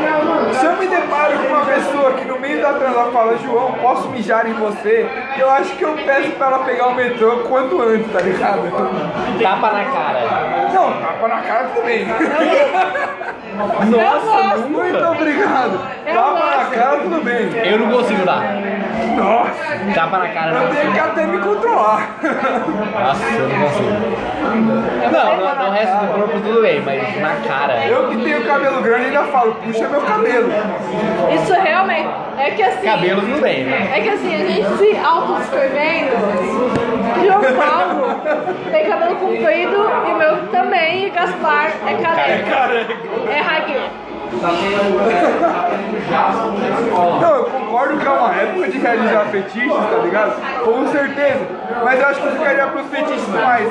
se eu me deparo com uma pessoa que no meio da transa fala, João, posso mijar em você? Eu acho que eu peço pra ela pegar o metrô quanto antes, tá ligado? Tapa na cara. Não, tapa na cara bem. Nossa, Muito obrigado. Tapa na cara tudo bem. Eu não consigo dar. Nossa, Tapa na cara eu não tenho que até me controlar. Nossa, eu não consigo. Não, no, no resto do corpo tudo bem, mas na cara. Eu que tenho cabelo grande ainda falo, puxa meu cabelo. Isso realmente é que assim. Cabelo tudo bem, né? É que assim, a gente se autodescrevendo, João Paulo tem cabelo comprido e o meu também, e Gaspar é careca. É ragueiro. Não, eu concordo que é uma época de realizar fetiches, tá ligado? Com certeza. Mas eu acho que ficaria pros fetiches mais.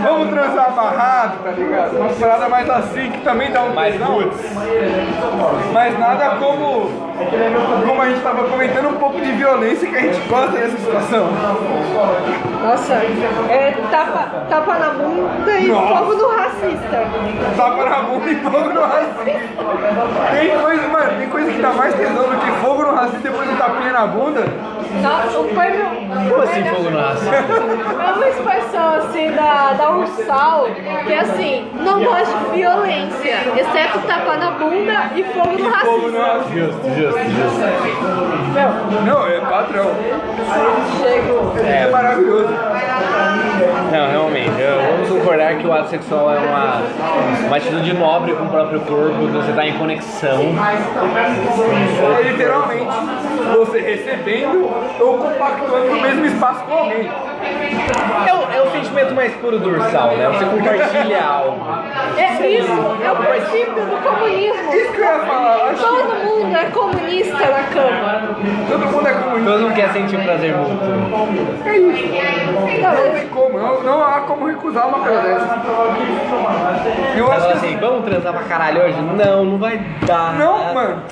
Vamos transar amarrado, tá ligado? Uma parada mais assim que também dá um Mais. Mas nada como. Como a gente tava comentando, um pouco de violência que a gente gosta dessa situação. Nossa, é tapa, tapa na bunda e Nossa. fogo do racista. Tapa na bunda e fogo no racista. Tem coisa, mano, tem coisa que dá mais tesão do que fogo no racista depois do tapinha na bunda. Nossa, o prêmio. Como assim fogo no raça? É uma expressão assim da, da Ursal que é assim, não gosto de violência, exceto tapa na bunda e fogo no Fogo no racista. Justo, justo, justo. Não, é padrão. Chego. É, É, maravilhoso. Não, realmente. Vamos concordar que o ato sexual é uma, uma atitude nobre com o próprio corpo, você tá em conexão. Literalmente você recebendo ou compactuando no mesmo espaço com alguém. É o, é o sentimento mais puro do ursal, né? Você compartilha algo. É isso, é o princípio do comunismo. Isso que eu ia falar, acho que Todo mundo é comunista na cama. todo mundo é comunista. Todo mundo quer sentir o prazer mútuo. É isso. Não tem como, não, não há como recusar uma coisa dessa. Eu acho fala que assim, vamos transar pra caralho hoje? Não, não vai dar. Não, mano.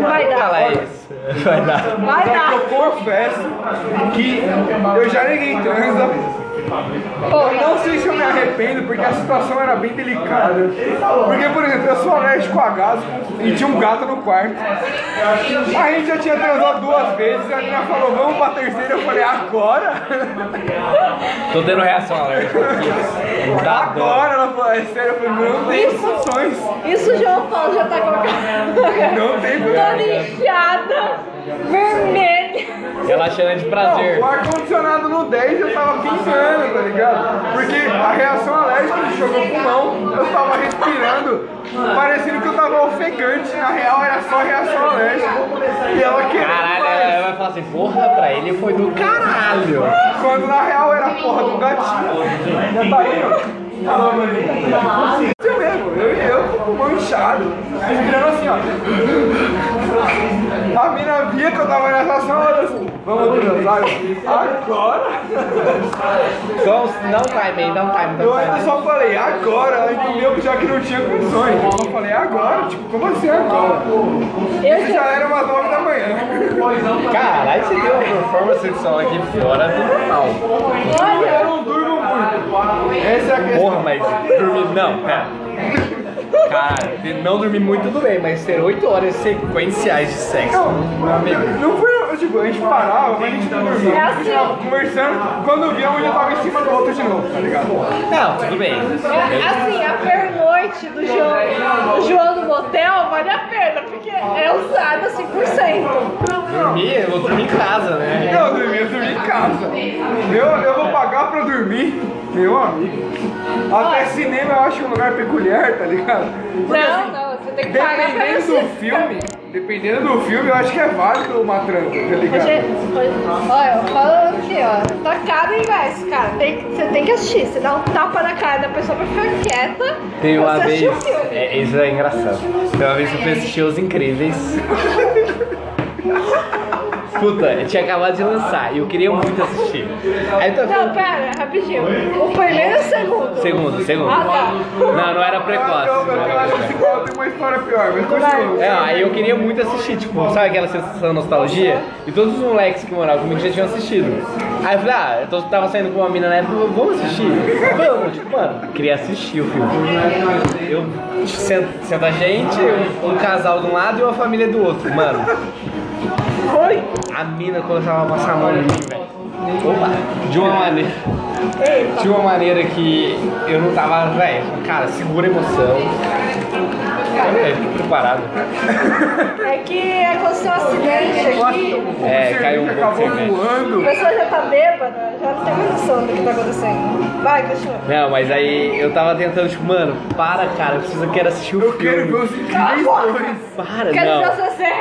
Vai dar. Fala isso. Vai dar. Vai dar. eu confesso que eu já neguei transa. Eu não sei se eu me arrependo, porque a situação era bem delicada. Porque, por exemplo, eu sou alérgico a gato e tinha um gato no quarto. A gente já tinha transado duas vezes, e a menina falou, vamos pra terceira. Eu falei, agora? Tô tendo reação alérgica dó. Agora? Ela falou, é sério? Eu falei, não tem condições. Isso o João Paulo já tá com a cara Não tem toda condições. inchada, vermelha. Relaxando de prazer. Não, o ar-condicionado no 10 eu tava pingando, tá ligado? Porque a reação alérgica que jogou pulmão, eu tava respirando, parecendo que eu tava ofegante, na real era só reação alérgica. E ela querendo Caralho, mais. ela vai falar assim, porra, pra ele foi do caralho. Quando na real era a porra do gatinho. Já tá indo? Isso mesmo, eu, eu com o pulmão inchado, respirando assim, ó. A mina via que eu tava nessa olha assim. Vamos transar? Agora? Só dá um time aí, dá um time, dá Eu um ainda time. só falei agora, ela entendeu já que não tinha condições. Eu falei agora, tipo, como assim agora? Eu Isso já era umas 9 da manhã. Caralho, você deu uma performance sexual aqui fora do normal. Eu não durmo muito. Essa é a questão. Porra, mas dormir. Não, pera. Cara, não dormir muito tudo bem, mas ter 8 horas sequenciais de sexo. Não, meu amigo. não foi, tipo, a gente parava, mas a gente não dormia. É A gente assim. tava conversando, quando via um já tava em cima do outro de novo, tá ligado? Não, tudo bem. assim, a pernoite do João, do João do motel vale a pena, porque é usada 100%. Dormir, eu vou dormir em casa, né? Eu dormi, eu dormi em casa. Eu, eu vou pagar pra dormir, meu amigo. Até cinema eu acho um lugar peculiar, tá ligado? Porque, Não, assim, não, você tem que pagar pra Dependendo do filme, dependendo do filme, eu acho que é válido uma tranca, tá ligado? Hoje, hoje- olha, eu falo aqui, ó, tá caro o ingresso, cara. Tem, você tem que assistir. Você dá um tapa na cara da pessoa pra ficar quieta. Tem uma você vez. o filme. É, isso é engraçado. Tem uma vez que eu fui assistir Os Incríveis. Puta, eu tinha acabado de lançar e eu queria muito assistir. Aí eu tô Não, pera, rapidinho. O primeiro segundo? Segundo. Ah, tá. Não, não era precoce. Eu, não acho que tem uma história pior, mas continua. É, aí eu queria muito assistir, tipo, sabe aquela sensação de nostalgia? E todos os moleques que moravam comigo já tinham assistido. Aí eu falei, ah, eu tô- tava saindo com uma mina na época, vamos assistir? Vamos, tipo, mano, queria assistir o filme. Eu sento, senta a gente, um, um casal de um lado e uma família do outro, mano. Oi. A mina começava a passar a mão em mim, velho. Opa! De uma maneira. De uma maneira que eu não tava, velho, cara, segura a emoção. Eu fiquei preparado. É que aconteceu um acidente aqui. É, caiu um pouco de cerveja. A voando. pessoa já tá bêbada, já não tem mais noção do que tá acontecendo. Vai, continua. Não, mas aí eu tava tentando, tipo, mano, para, cara, eu preciso, eu quero assistir o Eu quero ver filme. os incríveis. Para, Quero ver não. você.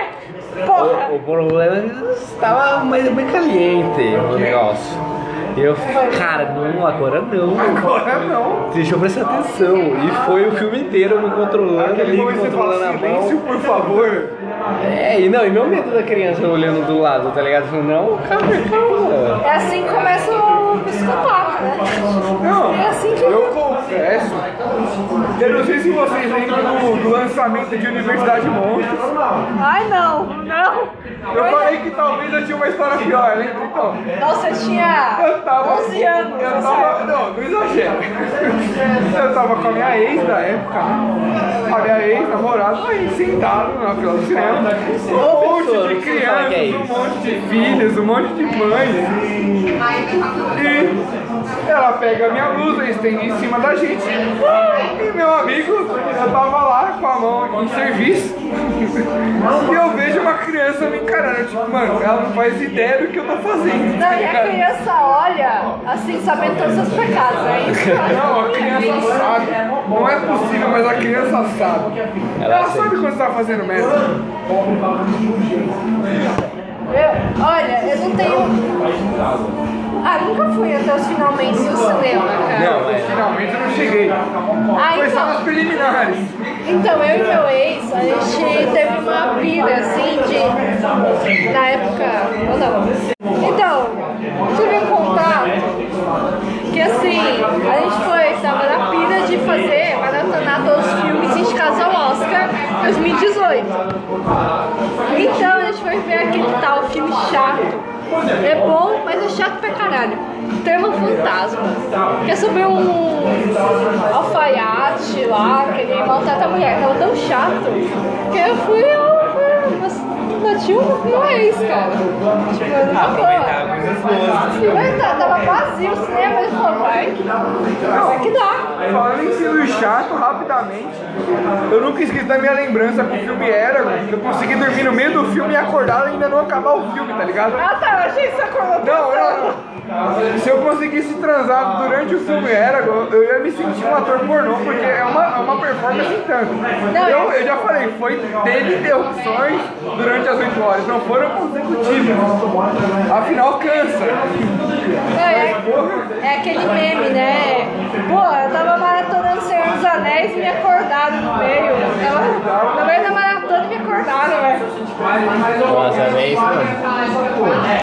Porra. O, o problema é estava mais bem caliente o negócio. E eu, cara, não, agora não. Agora não. Deixa eu prestar atenção. E foi o filme inteiro me controlando Aquele ali, me momento que você fala controlando a silêncio, mão. por favor. É, e não, e meu medo da criança olhando do lado, tá ligado? Falando, não, calma, calma. É assim que começa o psicopata, né? Não, É assim que- eu confesso. Eu não sei se vocês lembram do, lançamento de Universidade Monstros. Ai, não, não. Eu falei que talvez eu tinha uma história pior, lembra? Então, Nossa, eu tinha eu tava. 11 anos. Eu tava. Não, não exagera. Eu tava com a minha ex da época? A minha ex, namorada, aí sentado na fila do cinema. Um monte de que é crianças, um monte de filhos, um monte de mães. E ela pega a minha blusa e estende em cima da gente. E meu amigo, eu tava lá com a mão em serviço. E eu vejo uma criança me encarando. Tipo, mano, ela não faz ideia do que eu tô fazendo. tá Não, e a criança olha, assim, sabendo todos os seus pecados, é isso? Não, a criança sabe. Não é possível, mas a criança sabe. Ela sabe quando você tá fazendo merda. Eu, olha, eu não tenho. Ah, nunca fui até os finalmente do cinema, cara. Não, é. Finalmente eu não cheguei. Ah, Foi só nas então. preliminares. Então, eu e meu ex, a gente teve uma pira, assim, de... Na época... Ou não. Então, tive um contato que, assim, a gente foi, tava na pira de fazer, maratonar todos os filmes indicados ao Oscar 2018. Ver aquele tal filme chato. É bom, mas é chato pra caralho. Termo Fantasma. Que é um alfaiate lá, que ele maltrata a mulher. Tava tão chato que eu fui ao. Bati um meu ex, cara. Tipo, Aproveitar Mas tá- tava vazio o cinema, ele falou, vai. Vai que dá. Falando em filme chato, rapidamente, eu nunca esqueci da minha lembrança com o filme Eragon, que eu consegui dormir no meio do filme e acordar e ainda não acabar o filme, tá ligado? Ah tá, eu achei que você acordou Não, eu, se eu conseguisse transar durante o filme Eragon, eu ia me sentir um ator pornô, porque é uma, é uma performance em tanto. Eu, eu já falei, foi teve interrupções durante as 8 horas, não foram consecutivas. Afinal, cansa. É, é aquele meme, né? Pô, eu tava maratonando Senhor dos Anéis e me acordaram no meio. No meio da maratona e me acordaram, velho. Nossa, é isso, mano.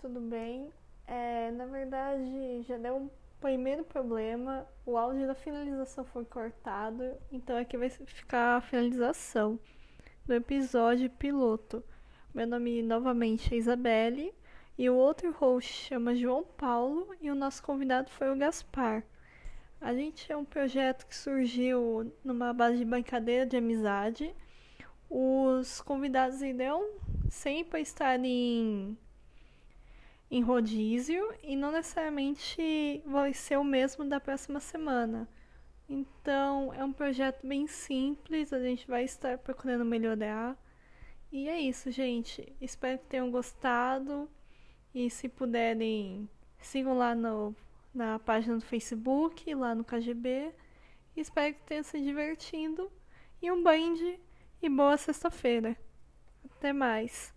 tudo bem? É, na verdade, já deu um primeiro problema. O áudio da finalização foi cortado, então aqui vai ficar a finalização do episódio piloto. Meu nome novamente é Isabelle e o outro host chama João Paulo e o nosso convidado foi o Gaspar. A gente é um projeto que surgiu numa base de brincadeira de amizade. Os convidados irão sempre estar em, em rodízio e não necessariamente vai ser o mesmo da próxima semana. Então é um projeto bem simples, a gente vai estar procurando melhorar. E é isso, gente. Espero que tenham gostado. E se puderem, sigam lá no na página do Facebook, lá no KGB. Espero que tenha se divertindo. E um brinde e boa sexta-feira. Até mais.